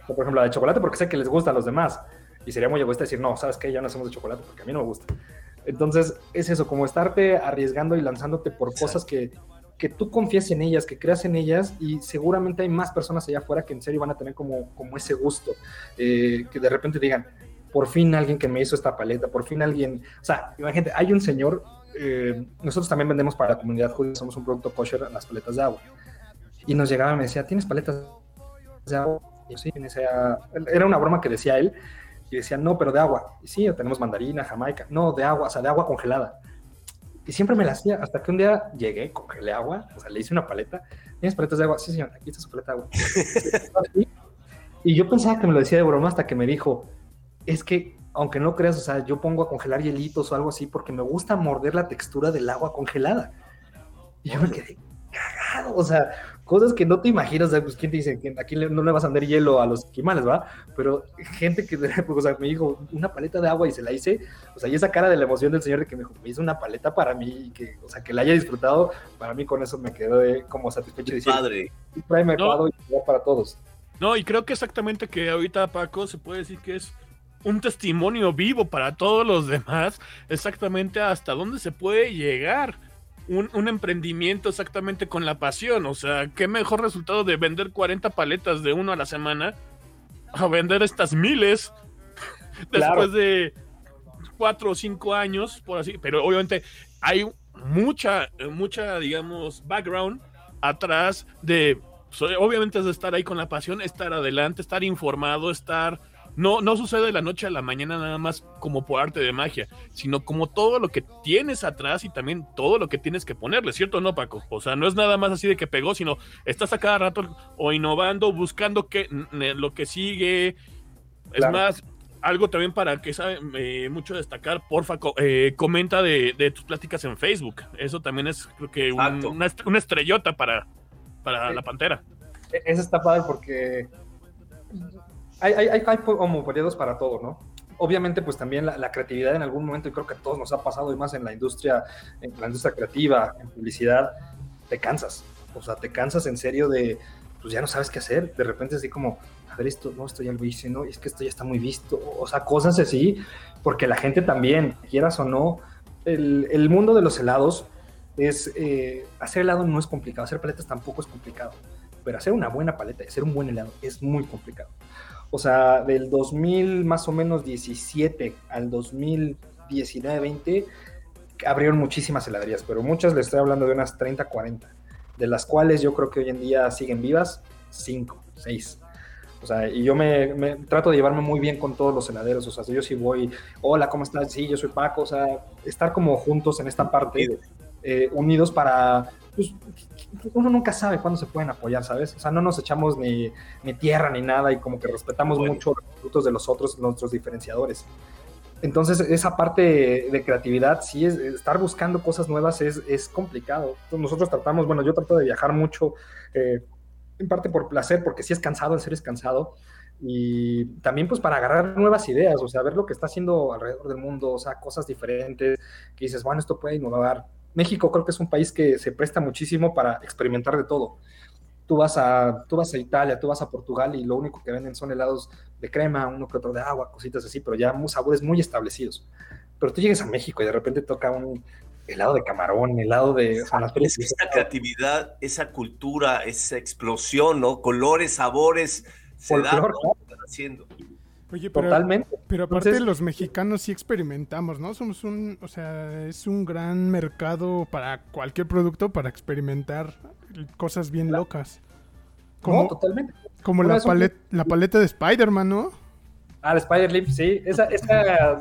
Por ejemplo, la de chocolate, porque sé que les gusta a los demás. Y sería muy egoísta decir, no, ¿sabes qué? Ya no hacemos de chocolate porque a mí no me gusta. Entonces, es eso, como estarte arriesgando y lanzándote por cosas que, que tú confías en ellas, que creas en ellas y seguramente hay más personas allá afuera que en serio van a tener como, como ese gusto, eh, que de repente digan, por fin alguien que me hizo esta paleta, por fin alguien, o sea, imagínate, hay un señor, eh, nosotros también vendemos para la comunidad judía, somos un producto kosher, las paletas de agua, y nos llegaba y me decía, ¿tienes paletas de agua? Yo sí, era una broma que decía él, y decía, no, pero de agua, y sí, tenemos mandarina, jamaica, no, de agua, o sea, de agua congelada Y siempre me la hacía, hasta que un día llegué, congelé agua, o sea, le hice una paleta. ¿Tienes paletas de agua? Sí, señor, aquí está su paleta de agua. y yo pensaba que me lo decía de broma hasta que me dijo, es que, aunque no creas, o sea, yo pongo a congelar hielitos o algo así porque me gusta morder la textura del agua congelada. Y yo me quedé cagado, o sea, cosas que no te imaginas, pues quién te dice que aquí no le vas a dar hielo a los esquimales, ¿va? Pero gente que, o sea, me dijo una paleta de agua y se la hice, o sea, y esa cara de la emoción del señor de que me dijo, me hizo una paleta para mí y que, o sea, que la haya disfrutado, para mí con eso me quedo como satisfecho de decir, Padre. no. y para todos. No, y creo que exactamente que ahorita Paco se puede decir que es un testimonio vivo para todos los demás, exactamente hasta dónde se puede llegar un, emprendimiento exactamente con la pasión. O sea, qué mejor resultado de vender 40 paletas de uno a la semana a vender estas miles después de cuatro o cinco años, por así. Pero obviamente hay mucha, mucha, digamos, background atrás de. Obviamente es de estar ahí con la pasión, estar adelante, estar informado, estar no, no sucede de la noche a la mañana nada más como por arte de magia, sino como todo lo que tienes atrás y también todo lo que tienes que ponerle, ¿cierto o no, Paco? O sea, no es nada más así de que pegó, sino estás a cada rato o innovando, buscando que, lo que sigue. Es más, algo también para que sabe eh, mucho destacar, porfa, eh, comenta de, tus pláticas en Facebook. Eso también es, creo que, una, estrellota para, para la pantera. E-, eso está padre porque hay, hay, hay periodos para todo, ¿no? Obviamente, pues también la, creatividad en algún momento, y creo que a todos nos ha pasado, y más en la industria, en la industria creativa, en publicidad, te cansas. O sea, te cansas en serio de, pues ya no sabes qué hacer. De repente así como, a ver, esto, no, esto ya lo hice, ¿no? Es que esto ya está muy visto. O sea, cosas así, porque la gente también, quieras o no, el, el mundo de los helados es, eh, hacer helado no es complicado, hacer paletas tampoco es complicado, pero hacer una buena paleta hacer un buen helado es muy complicado. O sea, del 2000 más o menos 17 al 2019, 20, abrieron muchísimas heladerías, pero muchas les estoy hablando de unas 30, 40, de las cuales yo creo que hoy en día siguen vivas 5, 6. O sea, y yo me, trato de llevarme muy bien con todos los heladeros. O sea, yo sí voy, hola, ¿cómo estás? Sí, yo soy Paco. O sea, estar como juntos en esta parte, eh, unidos para pues, uno nunca sabe cuándo se pueden apoyar, ¿sabes? O sea, no nos echamos ni, tierra ni nada y como que respetamos mucho los frutos de los otros, nuestros diferenciadores. Entonces, esa parte de creatividad, sí, es, estar buscando cosas nuevas es, es complicado. nosotros tratamos, bueno, yo trato de viajar mucho, eh, en parte por placer, porque sí es cansado, en serio es cansado, y también pues para agarrar nuevas ideas, o sea, ver lo que está haciendo alrededor del mundo, o sea, cosas diferentes, que dices, bueno, esto puede innovar, México creo que es un país que se presta muchísimo para experimentar de todo. Tú vas a, tú vas a Italia, tú vas a Portugal y lo único que venden son helados de crema, uno que otro de agua, cositas así, pero ya sabores muy establecidos. Pero tú llegas a México y de repente toca un helado de camarón, helado de... es esa creatividad, esa cultura, esa explosión, ¿no? Colores, sabores, se da, haciendo. Oye, pero, Totalmente. Pero aparte los mexicanos sí experimentamos, ¿no? Somos un, o sea, es un gran mercado para cualquier producto para experimentar cosas bien locas. Como, totalmente. Como la, la paleta de Spider-Man, ¿no? Ah, el Spider-Lip, sí. Esa, esa,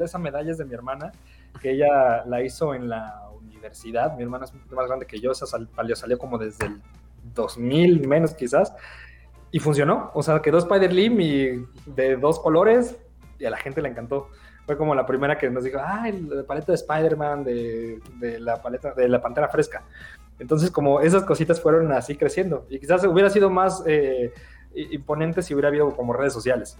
esa medalla es de mi hermana, que ella la hizo en la universidad. Mi hermana es poquito más grande que yo, esa salió como desde el 2000 menos quizás. Y funcionó, o sea, quedó Spider-Lim y de dos colores y a la gente le encantó. Fue como la primera que nos dijo, ah, la paleta de Spider-Man, de, la paleta de la Pantera Fresca. Entonces, como esas cositas fueron así creciendo. Y quizás hubiera sido más eh, imponente si hubiera habido como redes sociales.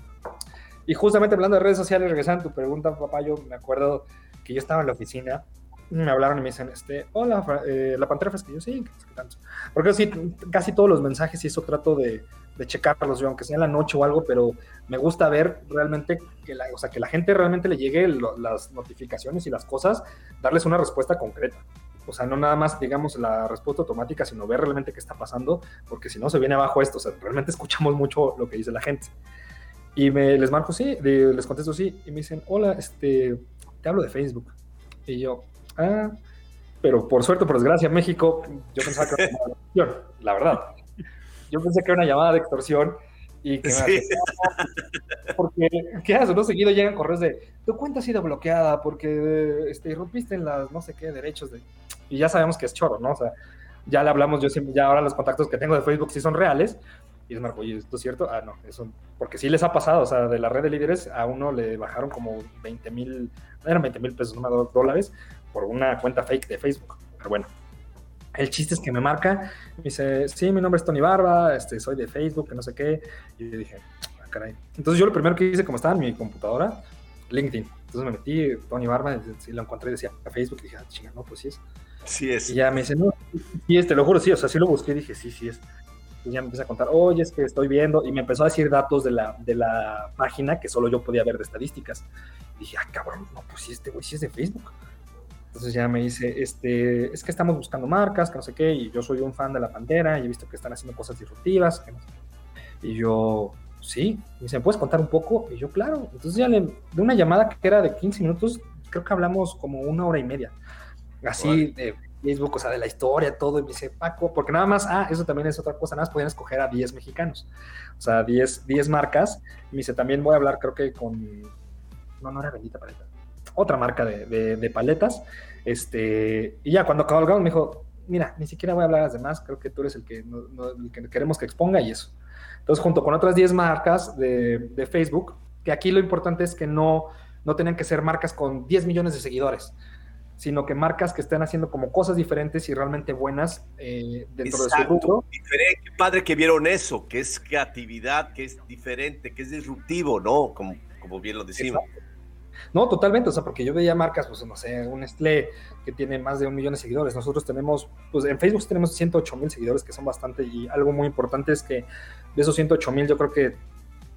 Y justamente hablando de redes sociales, regresando a tu pregunta, papá, yo me acuerdo que yo estaba en la oficina me hablaron y me dicen, este, hola, eh, la pantera fresca. yo, sí, ¿qué tanto? Porque sí, casi todos los mensajes y eso trato de, de checarlos, yo, aunque sea en la noche o algo, pero me gusta ver realmente que la, o sea, que la gente realmente le llegue las notificaciones y las cosas, darles una respuesta concreta. O sea, no nada más, digamos, la respuesta automática, sino ver realmente qué está pasando, porque si no se viene abajo esto, o sea, realmente escuchamos mucho lo que dice la gente. Y me, les marco sí, les contesto sí, y me dicen, hola, este, te hablo de Facebook. Y yo, ah, pero por suerte, por desgracia, México, yo pensaba que era una la verdad. Yo pensé que era una llamada de extorsión Y que sí. porque, ¿qué haces? ¿no? Seguido llegan correos de, tu cuenta ha sido bloqueada porque este, irrumpiste en las no sé qué derechos de... Y ya sabemos que es choro, ¿no? O sea, ya le hablamos, yo siempre, ya ahora los contactos que tengo de Facebook sí son reales. Y es Marco, oye, ¿esto es cierto? Ah, no, eso, porque sí les ha pasado, o sea, de la red de líderes a uno le bajaron como 20 mil, eran 20 mil pesos, no dólares, por una cuenta fake de Facebook. Pero bueno, el chiste es que me marca, me dice, sí, mi nombre es Tony Barba, este, soy de Facebook, que no sé qué. Y yo dije, ah, caray. Entonces yo lo primero que hice, como estaba en mi computadora, LinkedIn. Entonces me metí, Tony Barba, y lo encontré y decía, a Facebook, y dije, ah, chinga, no, pues sí es. Sí es. Y ya me dice, no, sí es, te lo juro, sí, o sea, sí lo busqué dije, sí, sí es. Y ya me empecé a contar, oye, es que estoy viendo, y me empezó a decir datos de la, de la página que solo yo podía ver de estadísticas. Y dije, ah, cabrón, no, pues sí, este güey sí es de Facebook. Entonces ya me dice, este, es que estamos buscando marcas, que no sé qué, y yo soy un fan de la Pantera y he visto que están haciendo cosas disruptivas. Y yo, sí, y dice, ¿me puedes contar un poco? Y yo, claro. Entonces ya le, de una llamada que era de 15 minutos, creo que hablamos como una hora y media. Así de Facebook, o sea, de la historia, todo. Y me dice, Paco, porque nada más, ah, eso también es otra cosa, nada más podían escoger a 10 mexicanos. O sea, 10, 10 marcas. Y me dice, también voy a hablar, creo que con, no, no era Bendita Paleta otra marca de, de, paletas. Este, y ya cuando cabalgamos me dijo, mira, ni siquiera voy a hablar a las demás, creo que tú eres el que, el que queremos que exponga y eso. Entonces, junto con otras 10 marcas de, de, Facebook, que aquí lo importante es que no, no tenían que ser marcas con 10 millones de seguidores, sino que marcas que estén haciendo como cosas diferentes y realmente buenas eh, dentro de su grupo. Diferente, padre que vieron eso, que es creatividad, que es diferente, que es disruptivo, ¿no? Como, como bien lo decimos. No, totalmente, o sea, porque yo veía marcas, pues no sé, un Nestlé que tiene más de un millón de seguidores. Nosotros tenemos, pues en Facebook tenemos 108 mil seguidores, que son bastante, y algo muy importante es que de esos 108 mil, yo creo que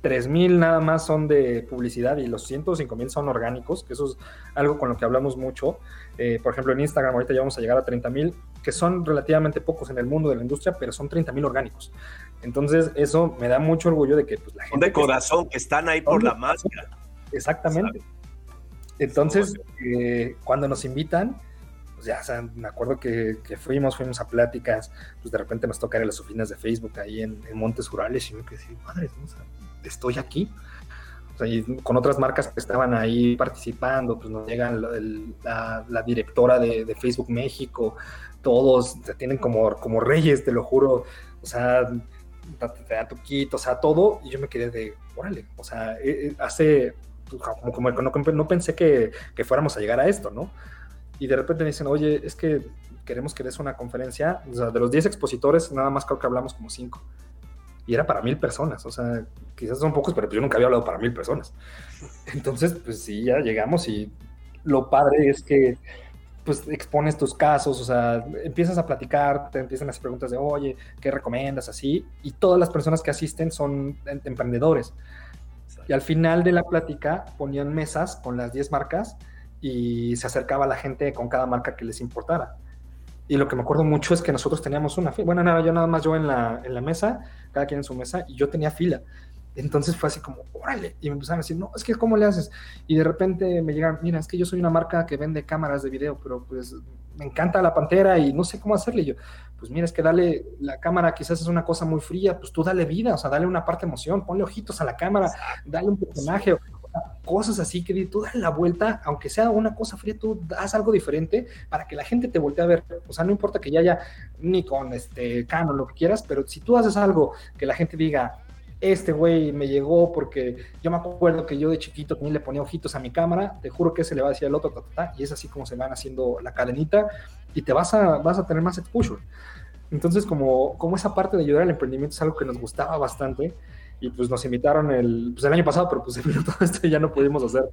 3 mil nada más son de publicidad y los 105 mil son orgánicos, que eso es algo con lo que hablamos mucho. Eh, por ejemplo, en Instagram ahorita ya vamos a llegar a 30 mil, que son relativamente pocos en el mundo de la industria, pero son 30 mil orgánicos. Entonces, eso me da mucho orgullo de que pues, la gente. Son de corazón, que, están ahí por la máscara. Exactamente. Entonces, eh, cuando nos invitan, pues ya, o sea, me acuerdo que, fuimos, fuimos a pláticas, pues de repente nos toca ir a las oficinas de Facebook ahí en, Montes Rurales y me quedé madre, estoy aquí. O sea, y con otras marcas que estaban ahí participando, pues nos llegan la, directora de, Facebook México, todos te tienen como, como reyes, te lo juro, o sea, te dan tu kit, o sea, todo, y yo me quedé de, órale, o sea, eh, eh, hace pues, no, pensé que, fuéramos a llegar a esto, ¿no? Y de repente me dicen, oye, es que queremos que des una conferencia, o sea, de los 10 expositores, nada más creo que hablamos como 5. Y era para mil personas, o sea, quizás son pocos, pero yo nunca había hablado para mil personas. Entonces, pues sí, ya llegamos y lo padre es que pues expones tus casos, o sea, empiezas a platicar, te empiezan a hacer preguntas de, oye, ¿qué recomiendas? Así, y todas las personas que asisten son em, emprendedores. Y al final de la plática ponían mesas con las 10 marcas y se acercaba la gente con cada marca que les importara. Y lo que me acuerdo mucho es que nosotros teníamos una fila. Bueno, nada, yo nada más yo en la, en la mesa, cada quien en su mesa, y yo tenía fila. Entonces fue así como, órale. Y me empezaron a decir, no, es que ¿cómo le haces? Y de repente me llegan, mira, es que yo soy una marca que vende cámaras de video, pero pues me encanta la pantera y no sé cómo hacerle. Y yo, pues mira, es que dale, la cámara quizás es una cosa muy fría, pues tú dale vida, o sea, dale una parte de emoción, ponle ojitos a la cámara, dale un personaje, cosas así que tú dale la vuelta, aunque sea una cosa fría, tú haz algo diferente para que la gente te voltee a ver. O sea, no importa que ya haya ni con este Canon, lo que quieras, pero si tú haces algo que la gente diga, este güey me llegó porque yo me acuerdo que yo de chiquito también le ponía ojitos a mi cámara, te juro que se le va a decir al otro, y es así como se van haciendo la cadenita y te vas a, vas a tener más exposure. Entonces, como, como esa parte de ayudar al emprendimiento es algo que nos gustaba bastante y pues nos invitaron el, pues el año pasado, pero pues todo esto ya no pudimos hacer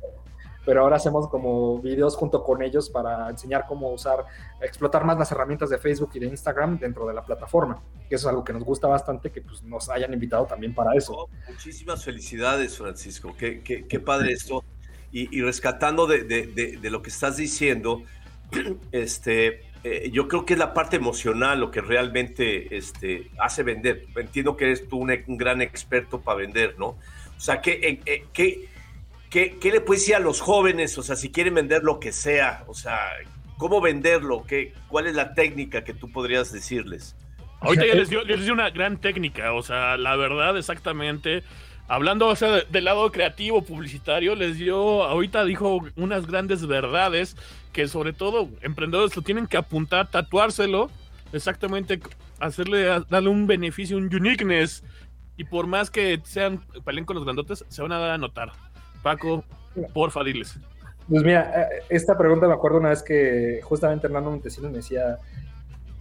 pero ahora hacemos como videos junto con ellos para enseñar cómo usar, explotar más las herramientas de Facebook y de Instagram dentro de la plataforma. Que eso es algo que nos gusta bastante, que pues, nos hayan invitado también para eso. Oh, muchísimas felicidades, Francisco. Qué, qué, qué padre esto. Y, y rescatando de, de, de, lo que estás diciendo, este, eh, yo creo que es la parte emocional lo que realmente este, hace vender. Entiendo que eres tú un, un gran experto para vender, ¿no? O sea, ¿qué, eh, qué, ¿Qué, le puedes decir a los jóvenes? O sea, si quieren vender lo que sea, o sea, ¿cómo venderlo? ¿Qué, ¿Cuál es la técnica que tú podrías decirles? Ahorita ya les dio, les dio una gran técnica, o sea, la verdad, exactamente. Hablando o sea, del lado creativo, publicitario, les dio, ahorita dijo unas grandes verdades que sobre todo emprendedores lo tienen que apuntar, tatuárselo, exactamente, hacerle, darle un beneficio, un uniqueness, y por más que sean peleen con los grandotes, se van a dar a notar. Paco, porfa, diles. Pues mira, eh, esta pregunta me acuerdo una vez que justamente Hernando Montesinos me decía,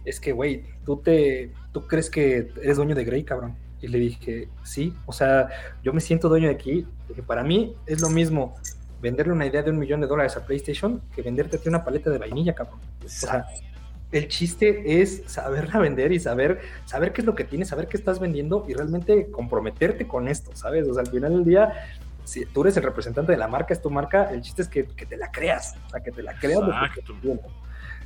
es que, güey, ¿tú, te, ¿tú crees que eres dueño de Grey, cabrón? Y le dije, sí, o sea, yo me siento dueño de aquí, porque para mí es lo mismo venderle una idea de un millón de dólares a PlayStation que venderte una paleta de vainilla, cabrón. O sea, el chiste es saberla vender y saber, saber qué es lo que tienes, saber qué estás vendiendo y realmente comprometerte con esto, ¿sabes? O sea, al final del día, si tú eres el representante de la marca, es tu marca, el chiste es que, te la creas, o sea, que te la creas.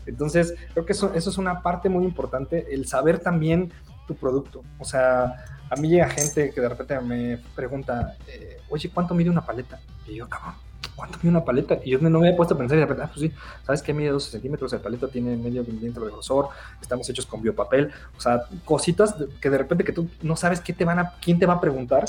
Entonces, creo que eso, eso es una parte muy importante, el saber también tu producto. O sea, a mí llega gente que de repente me pregunta, eh, oye, ¿cuánto mide una paleta? Y yo, cabrón, ¿cuánto mide una paleta? Y yo no me había puesto a pensar y de repente, ah, pues sí, ¿sabes qué mide 12 centímetros? El paleta tiene medio milímetro de grosor, estamos hechos con biopapel, o sea, cositas que de repente que tú no sabes qué te van a, quién te va a preguntar,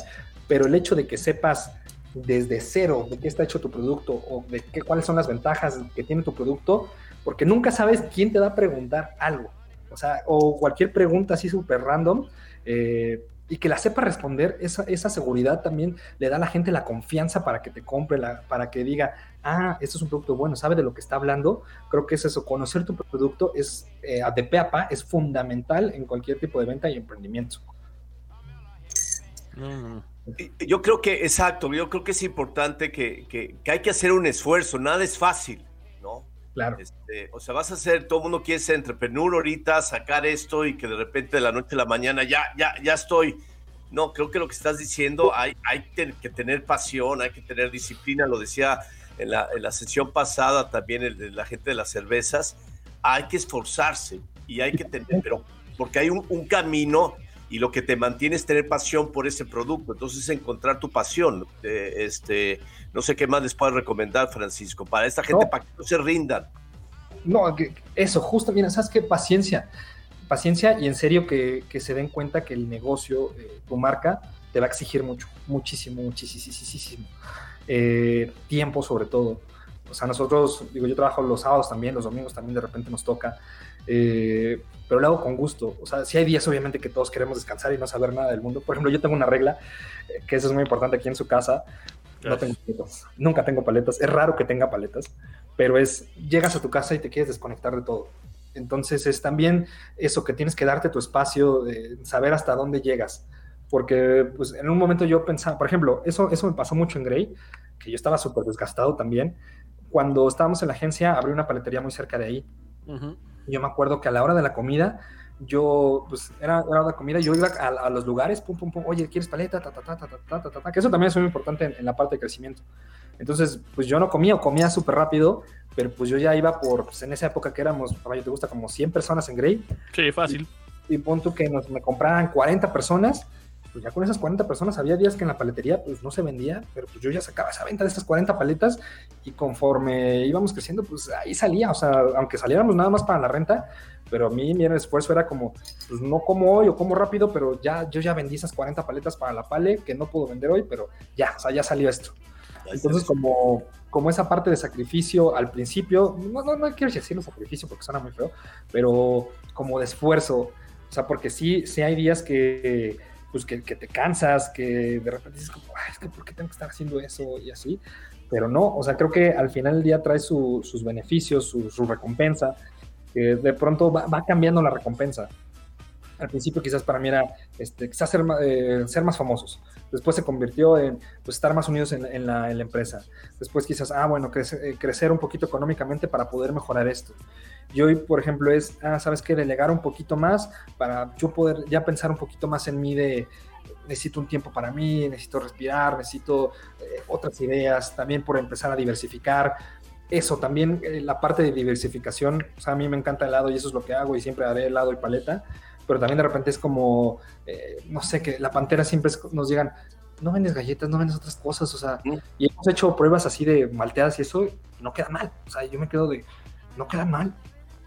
pero el hecho de que sepas desde cero de qué está hecho tu producto o de qué, cuáles son las ventajas que tiene tu producto, porque nunca sabes quién te va a preguntar algo. O sea, o cualquier pregunta así súper random, eh, y que la sepa responder, esa, esa, seguridad también le da a la gente la confianza para que te compre, la, para que diga, ah, esto es un producto bueno, sabe de lo que está hablando. Creo que es eso, conocer tu producto es eh, de pe a pa, es fundamental en cualquier tipo de venta y emprendimiento. Yo creo que, exacto, yo creo que es importante que, que, que hay que hacer un esfuerzo, nada es fácil, ¿no? Claro. Este, o sea, vas a ser, todo el mundo quiere ser entrepreneur ahorita, sacar esto y que de repente de la noche a la mañana ya, ya, ya estoy. No, creo que lo que estás diciendo, hay, hay que tener pasión, hay que tener disciplina, lo decía en la, en la sesión pasada también el, la gente de las cervezas, hay que esforzarse y hay que tener, pero porque hay un, un camino y lo que te mantiene es tener pasión por ese producto. Entonces, encontrar tu pasión. Eh, este, no sé qué más les puedo recomendar, Francisco, para esta gente, para que no se rindan. No, eso, justo, mira, ¿sabes qué? Paciencia. Paciencia y en serio que, se den cuenta que el negocio, eh, tu marca, te va a exigir mucho, muchísimo, muchísimo. Eh, tiempo sobre todo. O sea, nosotros, digo, yo trabajo los sábados también, los domingos también de repente nos toca. Eh, pero lo hago con gusto. O sea, si hay días obviamente que todos queremos descansar y no saber nada del mundo. Por ejemplo, yo tengo una regla, eh, que eso es muy importante aquí en su casa. No tengo paletas. Nunca tengo paletas. Es raro que tenga paletas, pero es, llegas a tu casa y te quieres desconectar de todo. Entonces es también eso que tienes que darte tu espacio, de saber hasta dónde llegas. Porque pues, en un momento yo pensaba, por ejemplo, eso, eso me pasó mucho en Grey, que yo estaba súper desgastado también. Cuando estábamos en la agencia, abrí una paletería muy cerca de ahí. Uh yo me acuerdo que a la hora de la comida, yo, pues, era, hora de comida, yo iba a, los lugares, pum, pum, pum, oye, ¿quieres paleta? Ta, ta, ta, ta, ta, ta, ta, que eso también es muy importante en, la parte de crecimiento. Entonces, pues yo no comía o comía súper rápido, pero pues yo ya iba por, pues en esa época que éramos, caballo, te gusta, como 100 personas en Grey. Sí, fácil. Y, y punto que nos, me compraran 40 personas, pues ya con esas 40 personas había días que en la paletería pues no se vendía, pero pues yo ya sacaba esa venta de estas 40 paletas y conforme íbamos creciendo pues ahí salía, o sea, aunque saliéramos nada más para la renta, pero a mí mi esfuerzo era como, pues no como hoy o como rápido, pero ya yo ya vendí esas 40 paletas para la pale que no puedo vender hoy, pero ya, o sea, ya salió esto. Entonces como, como esa parte de sacrificio al principio, no, no, no quiero decirlo sacrificio porque suena muy feo, pero como de esfuerzo, o sea, porque sí, sí hay días que pues que, te cansas, que de repente dices como, es que ¿por qué tengo que estar haciendo eso? Y así. Pero no, o sea, creo que al final del día trae sus beneficios, su, recompensa, que de pronto va, cambiando la recompensa. Al principio quizás para mí era este, quizás ser, eh, ser más famosos. Después se convirtió en pues, estar más unidos en, la, empresa. Después quizás, ah, bueno, eh, crecer un poquito económicamente para poder mejorar esto. Y hoy, por ejemplo, es, ah, ¿sabes qué? Delegar un poquito más para yo poder ya pensar un poquito más en mí de, necesito un tiempo para mí, necesito respirar, necesito eh, otras ideas, también por empezar a diversificar. Eso, también eh, la parte de diversificación, o sea, a mí me encanta el helado y eso es lo que hago y siempre haré helado y paleta, pero también de repente es como, eh, no sé, que la pantera siempre nos llegan, no vendes galletas, no vendes otras cosas, o sea, y hemos hecho pruebas así de malteadas y eso, no queda mal, o sea, yo me quedo de, no queda mal,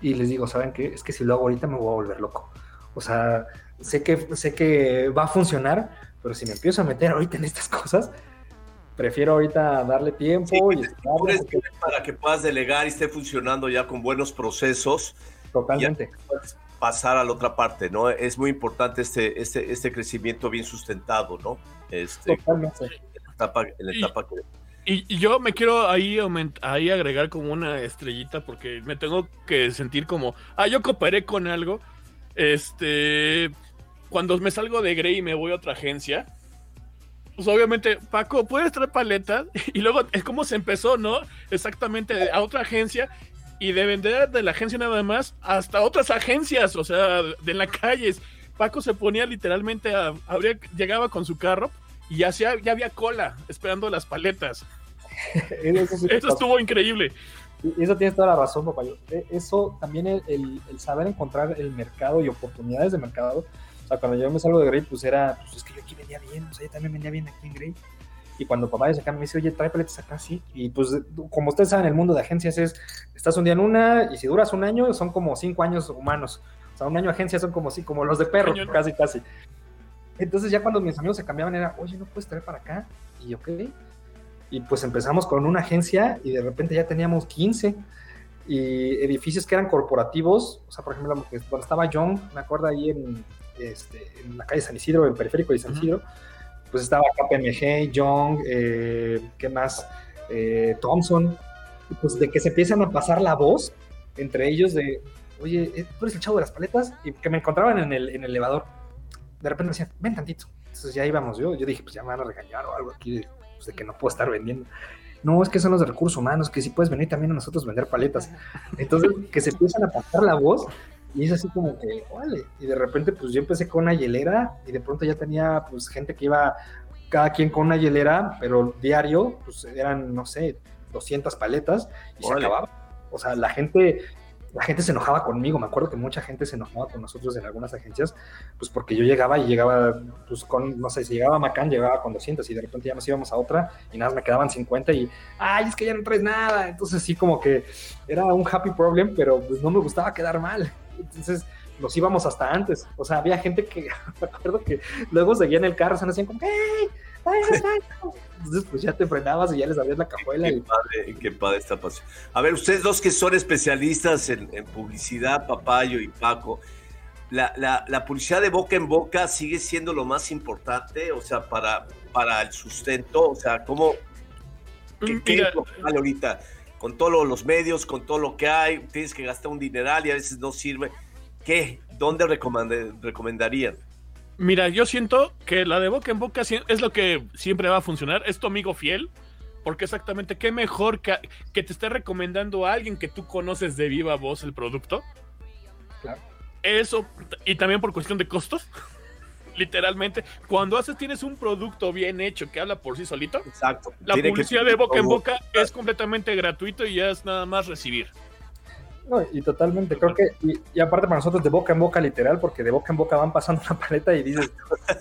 y les digo, ¿saben qué? Es que si lo hago ahorita me voy a volver loco. O sea, sé que, sé que va a funcionar, pero si me empiezo a meter ahorita en estas cosas, prefiero ahorita darle tiempo y para que puedas delegar y esté funcionando ya con buenos procesos. Totalmente. pasar a la otra parte, ¿no? Es muy importante este, este, este crecimiento bien sustentado, ¿no? Este, Totalmente. En la etapa, en la etapa que y, yo me quiero ahí, ahí agregar como una estrellita porque me tengo que sentir como, ah, yo cooperé con algo. Este, cuando me salgo de Grey y me voy a otra agencia, pues obviamente, Paco, puedes traer paletas. Y luego es como se empezó, ¿no? Exactamente a otra agencia y de vender de la agencia nada más hasta otras agencias, o sea, de la calle. Paco se ponía literalmente a, llegaba con su carro y ya, ya había cola esperando las paletas. eso, estuvo increíble. Y eso tienes toda la razón, papá. E, eso también el, saber encontrar el mercado y oportunidades de mercado. O sea, cuando yo me salgo de Grey, pues era, pues es que yo aquí vendía bien, o sea, yo también vendía bien aquí en Grey. Y cuando papá de acá me dice, oye, trae paletas acá, sí. Y pues, como ustedes saben, el mundo de agencias es, estás un día en una y si duras un año, son como cinco años humanos. O sea, un año de agencia son como, sí, como los de perro, casi, casi. Entonces ya cuando mis amigos se cambiaban era, oye, ¿no puedes traer para acá? Y ok. Y pues empezamos con una agencia y de repente ya teníamos 15 y edificios que eran corporativos. O sea, por ejemplo, cuando estaba John, me acuerdo ahí en, este, en la calle San Isidro, en el periférico de San Isidro, pues estaba KPMG, Young, eh, ¿qué más? Eh, Thompson. Pues de que se empiezan a pasar la voz entre ellos de, oye, eh, ¿tú eres el chavo de las paletas? Y que me encontraban en el, en el elevador de repente me decían, ven tantito. Entonces ya íbamos, yo, yo dije, pues ya me van a regañar o algo aquí de, pues, que no puedo estar vendiendo. No, es que son los de recursos humanos, que si puedes venir también a nosotros vender paletas. Entonces, que se empiezan a pasar la voz y es así como que, vale. Y de repente, pues yo empecé con una hielera y de pronto ya tenía, pues, gente que iba cada quien con una hielera, pero diario, pues eran, no sé, 200 paletas y se acababa. O sea, la gente la gente se enojaba conmigo. Me acuerdo que mucha gente se enojaba con nosotros en algunas agencias, pues porque yo llegaba y llegaba, pues con, no sé, si llegaba a Macán, llegaba con 200 y de repente ya nos íbamos a otra y nada, me quedaban 50 y, ay, es que ya no traes nada. Entonces sí, como que era un happy problem, pero pues no me gustaba quedar mal. Entonces nos íbamos hasta antes. O sea, había gente que, me acuerdo que luego seguía en el carro, se nos hacían como. Entonces, pues ya te frenabas y ya les abrías la cajuela. Qué, padre, qué padre esta pasión. A ver, ustedes dos que son especialistas en, publicidad, Papayo y Paco, la, la, publicidad de boca en boca sigue siendo lo más importante, o sea, para, para el sustento, o sea, ¿cómo? ¿Qué, mm, qué ahorita? Con todos los medios, con todo lo que hay, tienes que gastar un dineral y a veces no sirve. ¿Qué? ¿Dónde recomendarían? Mira, yo siento que la de boca en boca es lo que siempre va a funcionar. Es tu amigo fiel. Porque exactamente, qué mejor que, que te esté recomendando a alguien que tú conoces de viva voz el producto. Claro. Eso, y también por cuestión de costos. Literalmente, cuando haces, tienes un producto bien hecho que habla por sí solito. Exacto. La publicidad de boca en boca es completamente gratuito y ya es nada más recibir y totalmente, creo que, y, aparte para nosotros de boca en boca literal, porque de boca en boca van pasando una paleta y dices...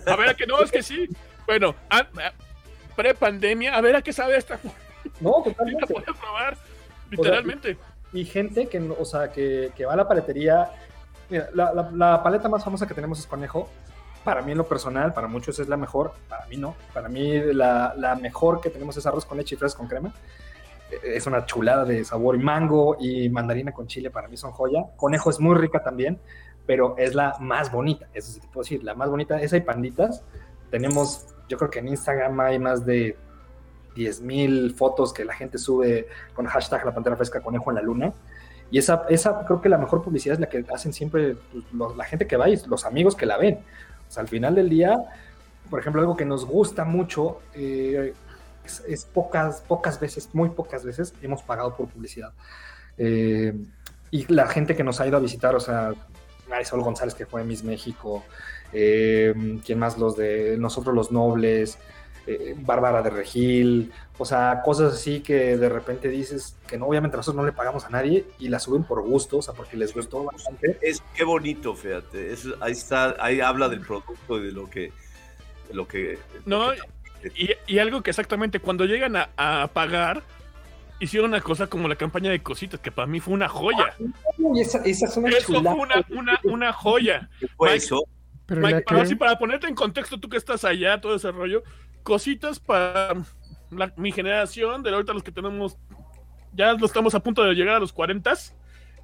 A ver, a que no, es que sí. Bueno, pre-pandemia, a ver a qué sabe esta. No, totalmente. La puedes probar, literalmente. y, gente que, o sea, que, que va a la paletería... Mira, la, la, paleta más famosa que tenemos es Conejo. Para mí en lo personal, para muchos es la mejor, para mí no. Para mí la, la mejor que tenemos es arroz con leche y fresas con crema es una chulada de sabor. Mango y mandarina con chile para mí son joya. Conejo es muy rica también, pero es la más bonita. Eso sí te puedo decir, la más bonita. Esa y panditas. Tenemos, yo creo que en Instagram hay más de 10.000 fotos que la gente sube con hashtag la pantera fresca conejo en la luna. Y esa, esa creo que la mejor publicidad es la que hacen siempre la gente que va y los amigos que la ven. O sea, al final del día, por ejemplo, algo que nos gusta mucho, eh, es, pocas, pocas veces, muy pocas veces hemos pagado por publicidad. Eh, y la gente que nos ha ido a visitar, o sea, Marisol González que fue Miss México, eh, ¿quién más? Los de nosotros los nobles, eh, Bárbara de Regil, o sea, cosas así que de repente dices que no, obviamente nosotros no le pagamos a nadie y la suben por gusto, o sea, porque les gustó bastante. Es qué bonito, fíjate, ahí está, ahí habla del producto y de lo que, de lo que. No, y, algo que exactamente cuando llegan a, pagar, hicieron una cosa como la campaña de cositas, que para mí fue una joya. Uy, esa, esa es una Eso fue chulada. una, una, una joya. ¿Qué fue Mike, eso? Pero Mike, para, que- así, para ponerte en contexto, tú que estás allá, todo ese rollo, cositas para la- mi generación, de ahorita los que tenemos, ya lo estamos a punto de llegar a los 40.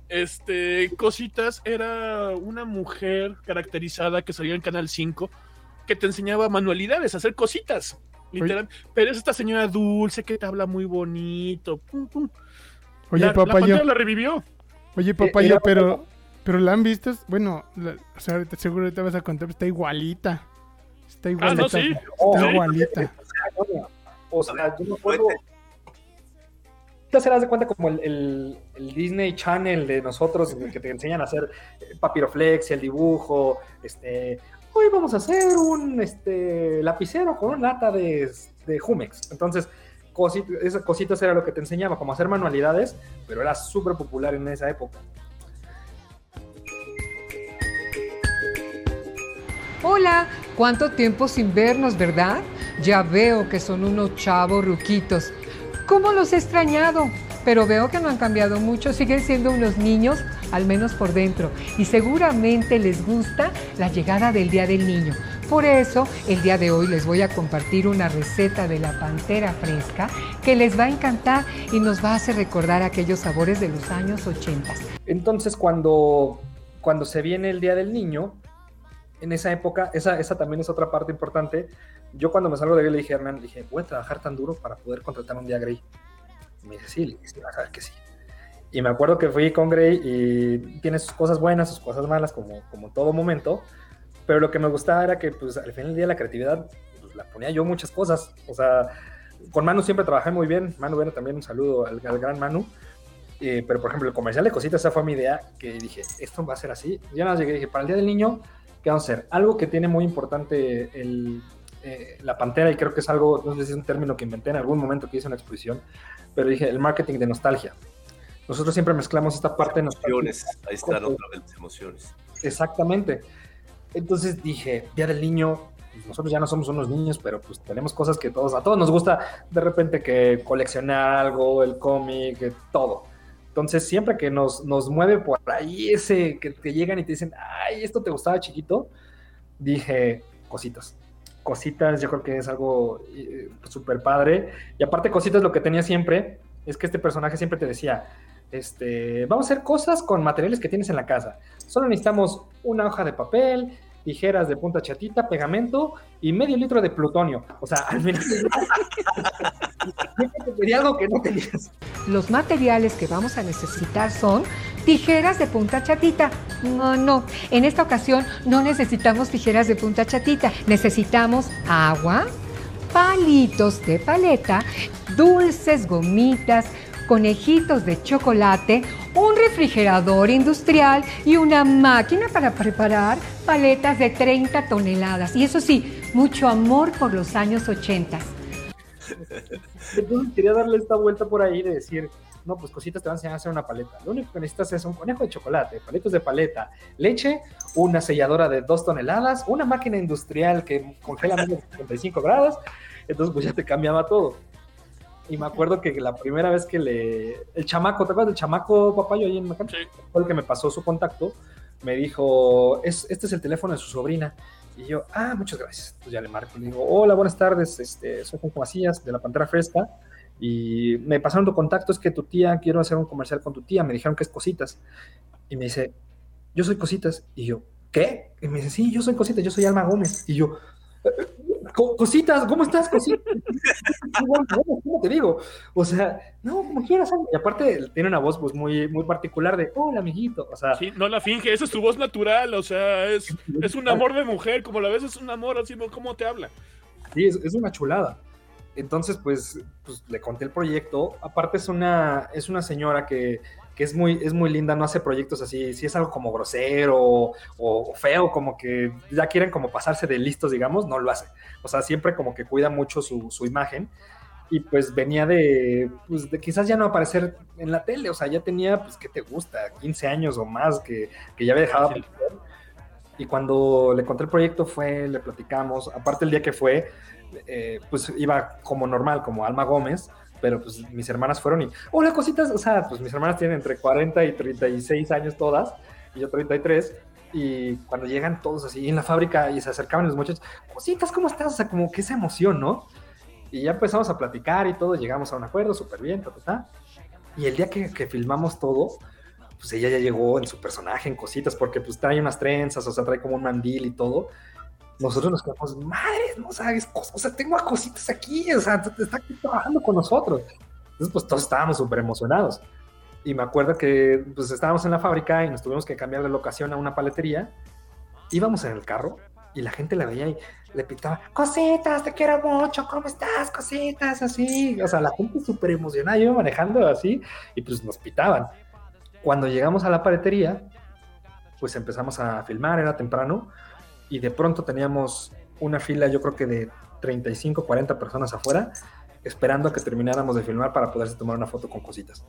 Este, cositas era una mujer caracterizada que salía en Canal 5 que te enseñaba manualidades, hacer cositas, literal. Pero es esta señora dulce que te habla muy bonito. pum, pum. Oye, la, la papayo, pantalla la revivió. oye, papayo, era- pero, pero la han visto, bueno, la- o sea, ahorita seguro te vas a contar, está igualita. Está Ah, igualita. no, sí. Oh, Está Sí. igualita. O sea, yo me acuerdo. Te serás de cuenta como el, el- el Disney Channel de nosotros, en el que te enseñan a hacer eh, papiroflex, el dibujo. Este, hoy vamos a hacer un este, lapicero con una lata de, de Jumex. Entonces, cosit- esas cositas era lo que te enseñaba, como hacer manualidades, pero era súper popular en esa época. Hola, ¿cuánto tiempo sin vernos, verdad? Ya veo que son unos chavos ruquitos. ¿Cómo los he extrañado? Pero veo que no han cambiado mucho, siguen siendo unos niños, al menos por dentro, y seguramente les gusta la llegada del Día del Niño. Por eso, el día de hoy les voy a compartir una receta de la pantera fresca que les va a encantar y nos va a hacer recordar aquellos sabores de los años 80. Entonces, cuando, cuando se viene el Día del Niño, en esa época, esa, esa también es otra parte importante. Yo cuando me salgo de Grey le dije a Hernán, le dije, voy a trabajar tan duro para poder contratar un día. Y me dice, sí, le dije, sí, vas a ver que sí. Y me acuerdo que fui con Grey y tiene sus cosas buenas, sus cosas malas, como, como todo momento. Pero lo que me gustaba era que, pues, al final del día la creatividad, pues, la ponía yo muchas cosas. O sea, con Manu siempre trabajé muy bien. Manu, bueno, también un saludo al, al gran Manu. Eh, pero, por ejemplo, el comercial de cositas, esa fue mi idea, que dije, esto va a ser así. Ya nada más llegué y dije, para el Día del Niño, ¿qué vamos a hacer? Algo que tiene muy importante el, eh, la pantera, y creo que es algo, no sé si es un término que inventé en algún momento que hice una exposición, pero dije, el marketing de nostalgia. Nosotros siempre mezclamos esta parte de nostalgia. Emociones. Ahí están otra vez las emociones. Exactamente. Entonces dije, Día del Niño, pues nosotros ya no somos unos niños, pero pues tenemos cosas que todos, a todos nos gusta de repente que coleccionar algo, el cómic, que todo. Entonces siempre que nos, nos mueve por ahí ese, que te llegan y te dicen, ay, esto te gustaba chiquito, dije, cositas. Cositas, yo creo que es algo eh, súper padre. Y aparte, cositas lo que tenía siempre es que este personaje siempre te decía, este, vamos a hacer cosas con materiales que tienes en la casa. Solo necesitamos una hoja de papel, tijeras de punta chatita, pegamento y medio litro de plutonio. O sea, al final te pedía algo que no tenías. Los materiales que vamos a necesitar son tijeras de punta chatita. No, no, en esta ocasión no necesitamos tijeras de punta chatita. Necesitamos agua, palitos de paleta, dulces, gomitas, conejitos de chocolate, un refrigerador industrial y una máquina para preparar paletas de 30 toneladas. Y eso sí, mucho amor por los años 80. Entonces quería darle esta vuelta por ahí de decir, no, pues cositas te van a hacer una paleta. Lo único que necesitas es un conejo de chocolate, palitos de paleta, leche, una selladora de 2 toneladas, una máquina industrial que congela menos de 55 grados. Entonces, pues ya te cambiaba todo. Y me acuerdo que la primera vez que le. El chamaco, ¿te acuerdas del chamaco papayo ahí en Macán? Sí. Fue el que me pasó su contacto. Me dijo, es, este es el teléfono de su sobrina. Y yo, ah, muchas gracias. Entonces ya le marco le digo, hola, buenas tardes. Este, soy Juan Macías de la Pantera Fresca. Y me pasaron tu contacto, es que tu tía, quiero hacer un comercial con tu tía. Me dijeron que es cositas. Y me dice, yo soy cositas. Y yo, ¿qué? Y me dice, sí, yo soy cositas, yo soy Alma Gómez. Y yo, "Co- cositas, ¿cómo estás, cositas? ¿Cómo te digo? O sea, no, como quieras. Alma". Y aparte tiene una voz pues muy, muy particular de, hola, amiguito. O sea, Sí, no la finge, esa es su voz natural, o sea, es, es un amor de mujer, como la ves es un amor así como te habla. Sí, es, es una chulada. Entonces, pues, pues le conté el proyecto. Aparte es una, es una señora que, que es, muy, es muy linda, no hace proyectos así. Si es algo como grosero o, o feo, como que ya quieren como pasarse de listos, digamos, no lo hace. O sea, siempre como que cuida mucho su, su imagen. Y pues venía de, pues de quizás ya no aparecer en la tele. O sea, ya tenía, pues, ¿qué te gusta? 15 años o más que, que ya había dejado de aparecer. Y cuando le conté el proyecto fue, le platicamos. Aparte el día que fue, eh, pues iba como normal, como Alma Gómez, pero pues mis hermanas fueron y, hola cositas, o sea, pues mis hermanas tienen entre 40 y 36 años todas, y yo 33, y cuando llegan todos así en la fábrica y se acercaban los muchachos, cositas, ¿cómo estás? O sea, como que esa emoción, ¿no? Y ya empezamos a platicar y todo, llegamos a un acuerdo, súper bien, ta, ta, ta. Y el día que, que filmamos todo, pues ella ya llegó en su personaje, en cositas, porque pues trae unas trenzas, o sea, trae como un mandil y todo. Nosotros nos quedamos, madre, no sabes, o sea, tengo a cositas aquí, o sea, está aquí trabajando con nosotros. Entonces, pues todos estábamos súper emocionados. Y me acuerdo que pues estábamos en la fábrica y nos tuvimos que cambiar de locación a una paletería. Íbamos en el carro y la gente la veía y le pitaba, cositas, te quiero mucho, ¿cómo estás? Cositas, así. O sea, la gente súper emocionada, yo iba manejando así y pues nos pitaban. Cuando llegamos a la paletería, pues empezamos a filmar, era temprano, y de pronto teníamos una fila, yo creo que de 35, 40 personas afuera, esperando a que termináramos de filmar para poderse tomar una foto con cositas.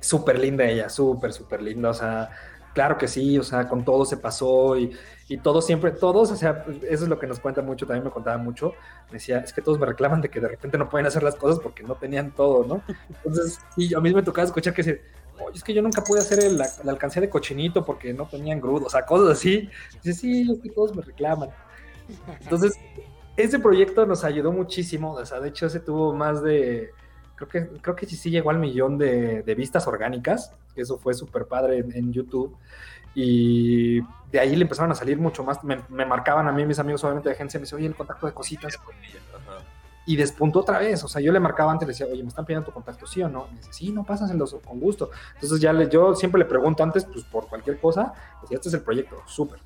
Súper linda ella, súper, súper linda, o sea, claro que sí, o sea, con todo se pasó y, y todos siempre, todos, o sea, eso es lo que nos cuenta mucho, también me contaba mucho, me decía, es que todos me reclaman de que de repente no pueden hacer las cosas porque no tenían todo, ¿no? Entonces, y a mí me tocaba escuchar que se, oye, es que yo nunca pude hacer el, alcancía de cochinito porque no tenían grudo, o sea, cosas así. Dice, sí, es que todos me reclaman. Entonces, ese proyecto nos ayudó muchísimo, o sea, de hecho ese tuvo más de, creo que, creo que sí, llegó al millón de, vistas orgánicas, eso fue súper padre en, YouTube, y de ahí le empezaron a salir mucho más, me, me, marcaban a mí mis amigos obviamente de agencia, me decían, oye, el contacto de cositas, y despuntó otra vez. O sea, yo le marcaba antes, le decía, oye, me están pidiendo tu contacto, ¿sí o no? me dice, sí, no, pásaselos con gusto. Entonces ya le, yo siempre le pregunto antes, pues por cualquier cosa, pues este es el proyecto, súper.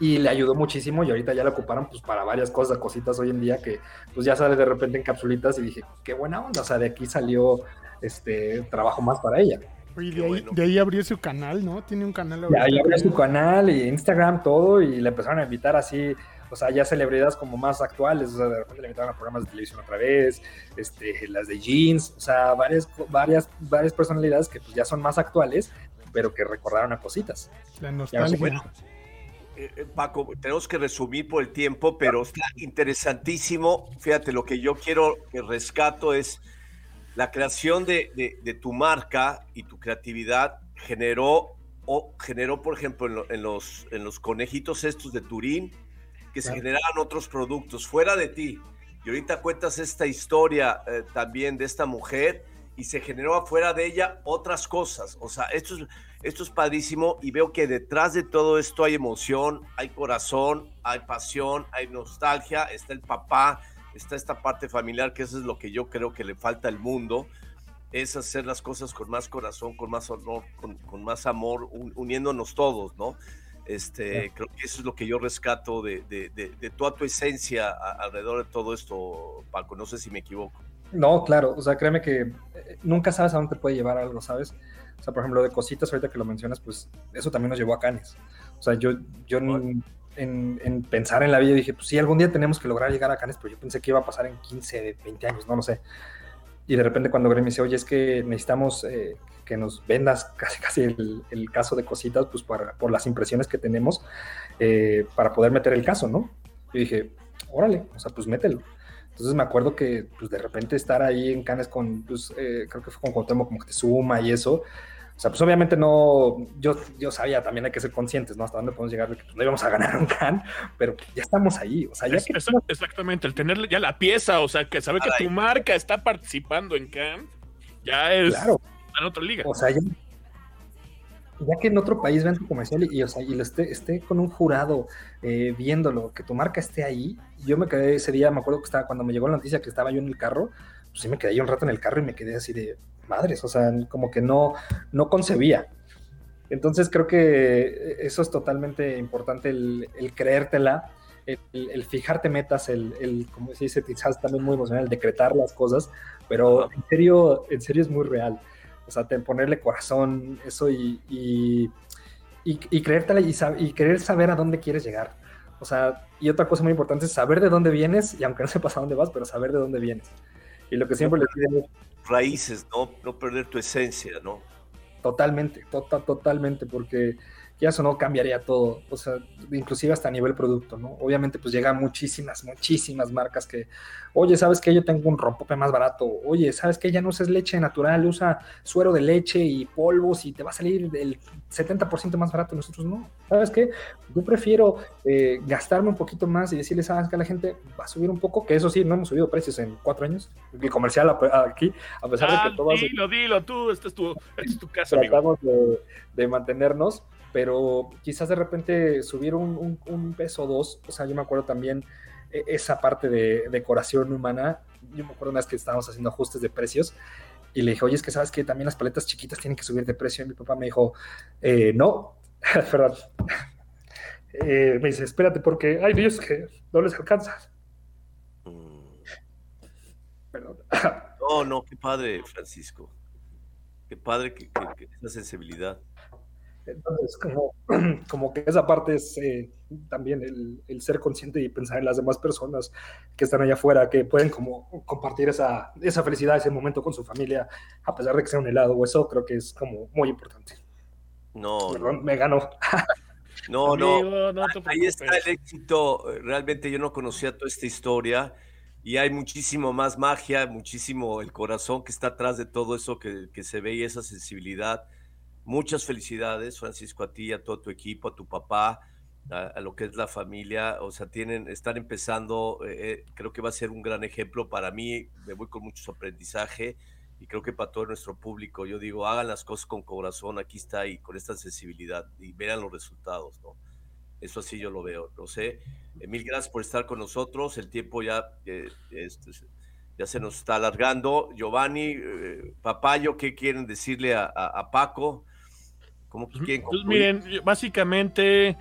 Y le ayudó muchísimo y ahorita ya lo ocuparon pues para varias cosas, cositas hoy en día que pues ya sale de repente en capsulitas y dije, qué buena onda, o sea, de aquí salió este trabajo más para ella. Oye, de ahí, bueno. de ahí, abrió su canal, ¿no? Tiene un canal. De ahí abrió su canal y Instagram, todo, y le empezaron a invitar así o sea, ya celebridades como más actuales, o sea, de repente le invitaron a programas de televisión otra vez, este, las de jeans, o sea, varias, varias, varias personalidades que pues ya son más actuales, pero que recordaron a cositas. La nostalgia. Bueno, eh, Paco, tenemos que resumir por el tiempo, pero está interesantísimo. Fíjate, lo que yo quiero que rescato es la creación de, de, de tu marca y tu creatividad generó o generó, por ejemplo, en, lo, en, los, en los conejitos estos de Turín, que claro. se generaban otros productos fuera de ti. Y ahorita cuentas esta historia eh, también de esta mujer y se generó afuera de ella otras cosas. O sea, esto es, esto es padrísimo y veo que detrás de todo esto hay emoción, hay corazón, hay pasión, hay nostalgia, está el papá, está esta parte familiar, que eso es lo que yo creo que le falta al mundo, es hacer las cosas con más corazón, con más honor, con, con más amor, un, uniéndonos todos, ¿no? Este, sí. Creo que eso es lo que yo rescato de, de, de, de toda tu esencia a, alrededor de todo esto, Paco. No sé si me equivoco. No, claro, o sea, créeme que eh, nunca sabes a dónde te puede llevar algo, ¿sabes? O sea, por ejemplo, de cositas, ahorita que lo mencionas, pues eso también nos llevó a Canes. O sea, yo, yo en, en, en, pensar en la vida dije, pues sí, algún día tenemos que lograr llegar a Canes, pero yo pensé que iba a pasar en 15, 20 años, no lo sé. Y de repente cuando Greg me dice, oye, es que necesitamos eh, que nos vendas casi, casi el, el, caso de cositas, pues para, por las impresiones que tenemos, eh, para poder meter el caso, ¿no? Yo dije, órale, o sea, pues mételo. Entonces me acuerdo que pues de repente estar ahí en Canes con, pues, eh, creo que fue con Cuauhtémoc como que te suma y eso, o sea, pues obviamente no, yo, yo sabía también hay que ser conscientes, ¿no? Hasta dónde podemos llegar, que pues, no íbamos a ganar un can, pero ya estamos ahí, o sea, ya es, que... Exactamente, el tener ya la pieza, o sea, que saber que tu marca está participando en can, ya es claro. En otra liga. O sea, ya, ya que en otro país ven tu comercial y, y, o sea, y lo esté, esté con un jurado eh, viéndolo, que tu marca esté ahí, yo me quedé ese día, me acuerdo que estaba, cuando me llegó la noticia que estaba yo en el carro, pues sí me quedé ahí un rato en el carro y me quedé así de, madres, o sea, como que no, no concebía. Entonces creo que eso es totalmente importante, el, el creértela, el, el, fijarte metas, el, el, como se dice, quizás también muy emocional, el decretar las cosas, pero en serio, en serio es muy real. O sea, ponerle corazón, eso y, y, y, y creértela y, y querer saber a dónde quieres llegar. O sea, y otra cosa muy importante es saber de dónde vienes, y aunque no sepas a dónde vas, pero saber de dónde vienes. Y lo que siempre les digo raíces, ¿no? No perder tu esencia, ¿no? Totalmente, total, totalmente, porque ya eso no cambiaría todo, o sea, inclusive hasta a nivel producto, ¿no? Obviamente pues llegan muchísimas, muchísimas marcas que, oye, ¿sabes que Yo tengo un rompope más barato, oye, ¿sabes que Ya no usas leche natural, usa suero de leche y polvos y te va a salir del 70% más barato, nosotros no, ¿sabes qué? Yo prefiero eh, gastarme un poquito más y decirle, ¿sabes que La gente va a subir un poco, que eso sí, no hemos subido precios en cuatro años, el comercial aquí, a pesar de que Ah, todo... dilo, dilo, tú, esta es tu, esta es tu casa, amigo. tratamos de, de mantenernos, pero quizás de repente subir un, un- un peso o dos, o sea, yo me acuerdo también eh, esa parte de decoración humana, yo me acuerdo una vez que estábamos haciendo ajustes de precios y le dije, oye, es que sabes que también las paletas chiquitas tienen que subir de precio, y mi papá me dijo, "Eh, no, perdón, Eh, me dice, espérate porque, ay Dios, que no les alcanza, Mm. perdón. No, no, qué padre, Francisco. Qué padre que, que- que esa sensibilidad. Entonces, como, como que esa parte es eh, también el, el ser consciente y pensar en las demás personas que están allá afuera, que pueden como compartir esa, esa felicidad, ese momento con su familia, a pesar de que sea un helado o eso, creo que es como muy importante. No, no, Perdón, me ganó. no, no. Amigo, no te Ahí está el éxito. Realmente yo no conocía toda esta historia y hay muchísimo más magia, muchísimo el corazón que está atrás de todo eso que, que se ve y esa sensibilidad. Muchas felicidades, Francisco, a ti, a todo tu equipo, a tu papá, a, lo que es la familia. O sea, tienen, están empezando, eh, eh, creo que va a ser un gran ejemplo para mí. Me voy con mucho aprendizaje y creo que para todo nuestro público. Yo digo, hagan las cosas con corazón, aquí está y con esta sensibilidad y vean los resultados, ¿no? Eso así yo lo veo, lo sé. Eh, mil gracias por estar con nosotros. El tiempo ya, eh, este, ya se nos está alargando. Giovanni, eh, Papayo, ¿qué quieren decirle a Paco? ¿Cómo quieren Pues concluir? miren, básicamente,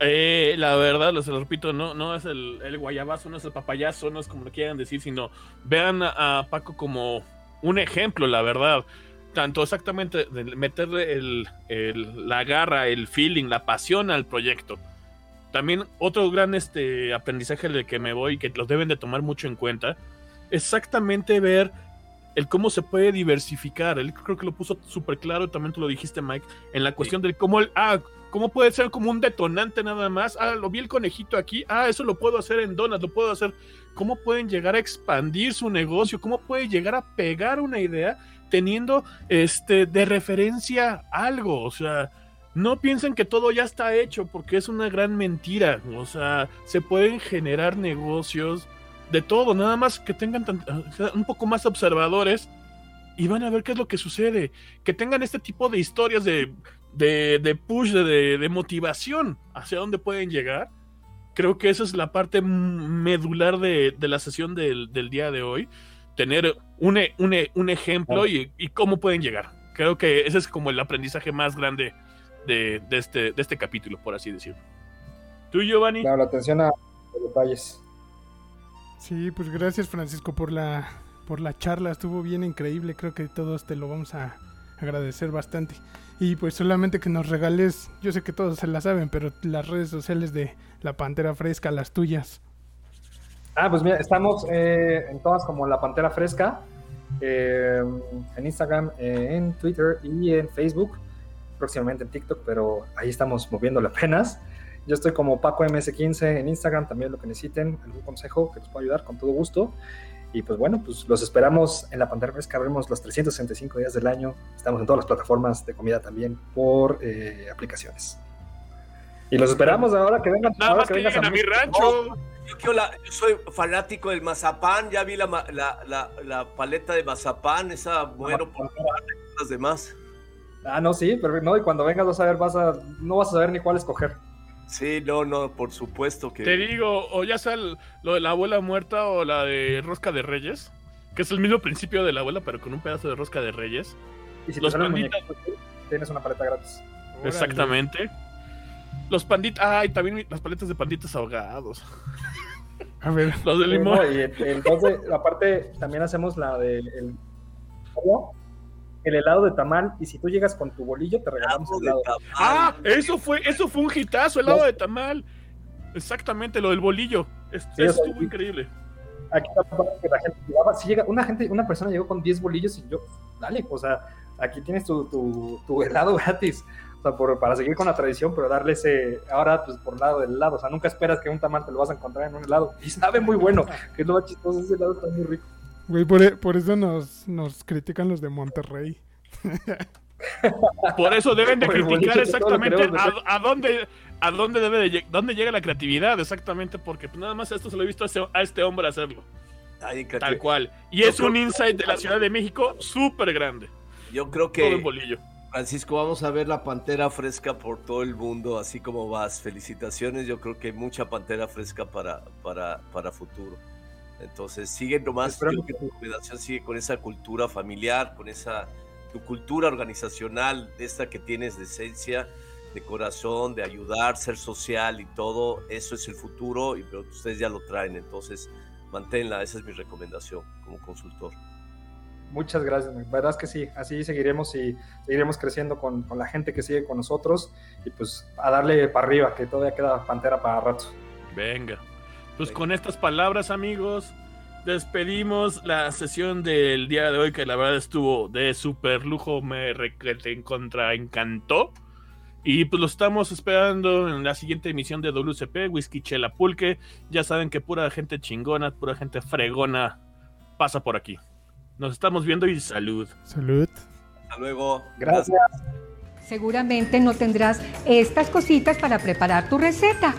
eh, la verdad, lo repito, no, no es el, el guayabazo, no es el papayazo, no es como lo quieran decir, sino vean a, a Paco como un ejemplo, la verdad. Tanto exactamente de meterle el, el- la garra, el feeling, la pasión al proyecto. También otro gran este, aprendizaje del que me voy, que lo deben de tomar mucho en cuenta, exactamente ver el cómo se puede diversificar. Él creo que lo puso súper claro, también tú lo dijiste, Mike, en la cuestión del cómo, el, ah, cómo puede ser como un detonante nada más. Ah, lo vi el conejito aquí. Ah, eso lo puedo hacer en Donuts, lo puedo hacer. ¿Cómo pueden llegar a expandir su negocio? ¿Cómo puede llegar a pegar una idea teniendo este de referencia algo? O sea, no piensen que todo ya está hecho porque es una gran mentira. O sea, se pueden generar negocios de todo, nada más que tengan tan- sea, un poco más observadores y van a ver qué es lo que sucede. Que tengan este tipo de historias de, de, de push, de, de- motivación hacia dónde pueden llegar. Creo que esa es la parte medular de, de la sesión del, del día de hoy. Tener un, e- un, e- un ejemplo y, y cómo pueden llegar. Creo que ese es como el aprendizaje más grande de, de este, de este capítulo, por así decirlo. ¿Tú, Giovanni? Claro, la atención a los detalles. Sí, pues gracias Francisco por la por la charla, estuvo bien increíble, creo que todos te lo vamos a agradecer bastante. Y pues solamente que nos regales, yo sé que todos se la saben, pero las redes sociales de La Pantera Fresca, las tuyas. Ah, pues mira, estamos eh, en todas como La Pantera Fresca, eh, en Instagram, eh, en Twitter y en Facebook, próximamente en TikTok, pero ahí estamos moviéndole apenas. Yo estoy como Paco MS15 en Instagram, también lo que necesiten, algún consejo que les pueda ayudar con todo gusto. Y pues bueno, pues los esperamos en la Pantera Fresca, abrimos los 365 días del año, estamos en todas las plataformas de comida también por eh, aplicaciones. Y los esperamos ahora que vengan, Nada ahora más que lleguen a mi rancho. Yo, quiero la- yo soy fanático del mazapán, ya vi la, ma- la, la- la paleta de mazapán, esa muero por las demás. Ah, no, sí, pero no, y cuando vengas vas a ver, vas a, no vas a saber ni cuál escoger. Sí, no, no, por supuesto que... Te digo, o ya sea el- lo de la abuela muerta o la de rosca de reyes, que es el mismo principio de la abuela, pero con un pedazo de rosca de reyes. Y si Los panditas. muñequitos, tienes una paleta gratis. Órale. Exactamente. Los panditas, ay, también las paletas de panditas ahogados. A ver, Los de limón. no, y entonces, aparte, también hacemos la de el, el helado de tamal, y si tú llegas con tu bolillo, te regalamos el de helado. tamal. Ah, eso fue, eso fue un hitazo, helado de tamal. Exactamente, lo del bolillo. Es- Sí, estuvo increíble. Aquí la parte que la gente llevaba, si llega, una gente, una persona llegó con 10 bolillos y yo, dale, o sea, aquí tienes tu, tu, tu helado gratis. O sea, por, para seguir con la tradición, pero darle ese, ahora pues por lado del helado, o sea, nunca esperas que un tamal te lo vas a encontrar en un helado, y sabe muy bueno, que es lo más chistoso, ese helado está muy rico. Güey, por, e- por eso nos, nos critican los de Monterrey. Por eso deben de Por el criticar que exactamente a, a dónde a dónde debe de dónde llega la creatividad, exactamente, porque pues, nada más esto se lo he visto a este, a este hombre hacerlo, Ay, tal cual. Y es un insight de la Ciudad de México súper grande, Yo creo todo en que, bolillo. Francisco, vamos a ver la pantera fresca por todo el mundo, así como vas. Felicitaciones, yo creo que hay mucha pantera fresca para, para, para futuro. Entonces, sigue nomás, yo que tu recomendación sigue con esa cultura familiar, con esa tu cultura organizacional, esta que tienes de esencia, de corazón, de ayudar, ser social y todo, eso es el futuro, y pero ustedes ya lo traen, entonces manténla, esa es mi recomendación como consultor. Muchas gracias, la verdad es que sí, así seguiremos y seguiremos creciendo con, con la gente que sigue con nosotros y pues a darle para arriba, que todavía queda pantera para rato. Venga. Pues con estas palabras, amigos, despedimos la sesión del día de hoy, que la verdad estuvo de super lujo, me requete- contra encantó. Y pues lo estamos esperando en la siguiente emisión de WCP, Whisky Chela Pulque. Ya saben que pura gente chingona, pura gente fregona pasa por aquí. Nos estamos viendo y salud. Salud. Hasta luego. Gracias. Seguramente no tendrás estas cositas para preparar tu receta.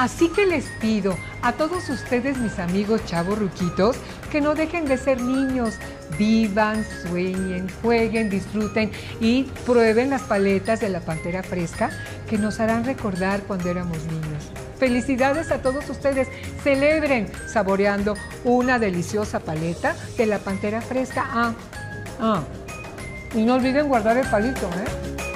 Así que les pido a todos ustedes, mis amigos chavos ruquitos, que no dejen de ser niños. Vivan, sueñen, jueguen, disfruten y prueben las paletas de la pantera fresca que nos harán recordar cuando éramos niños. Felicidades a todos ustedes. Celebren saboreando una deliciosa paleta de la pantera fresca. Ah, ah. Y no olviden guardar el palito, ¿eh?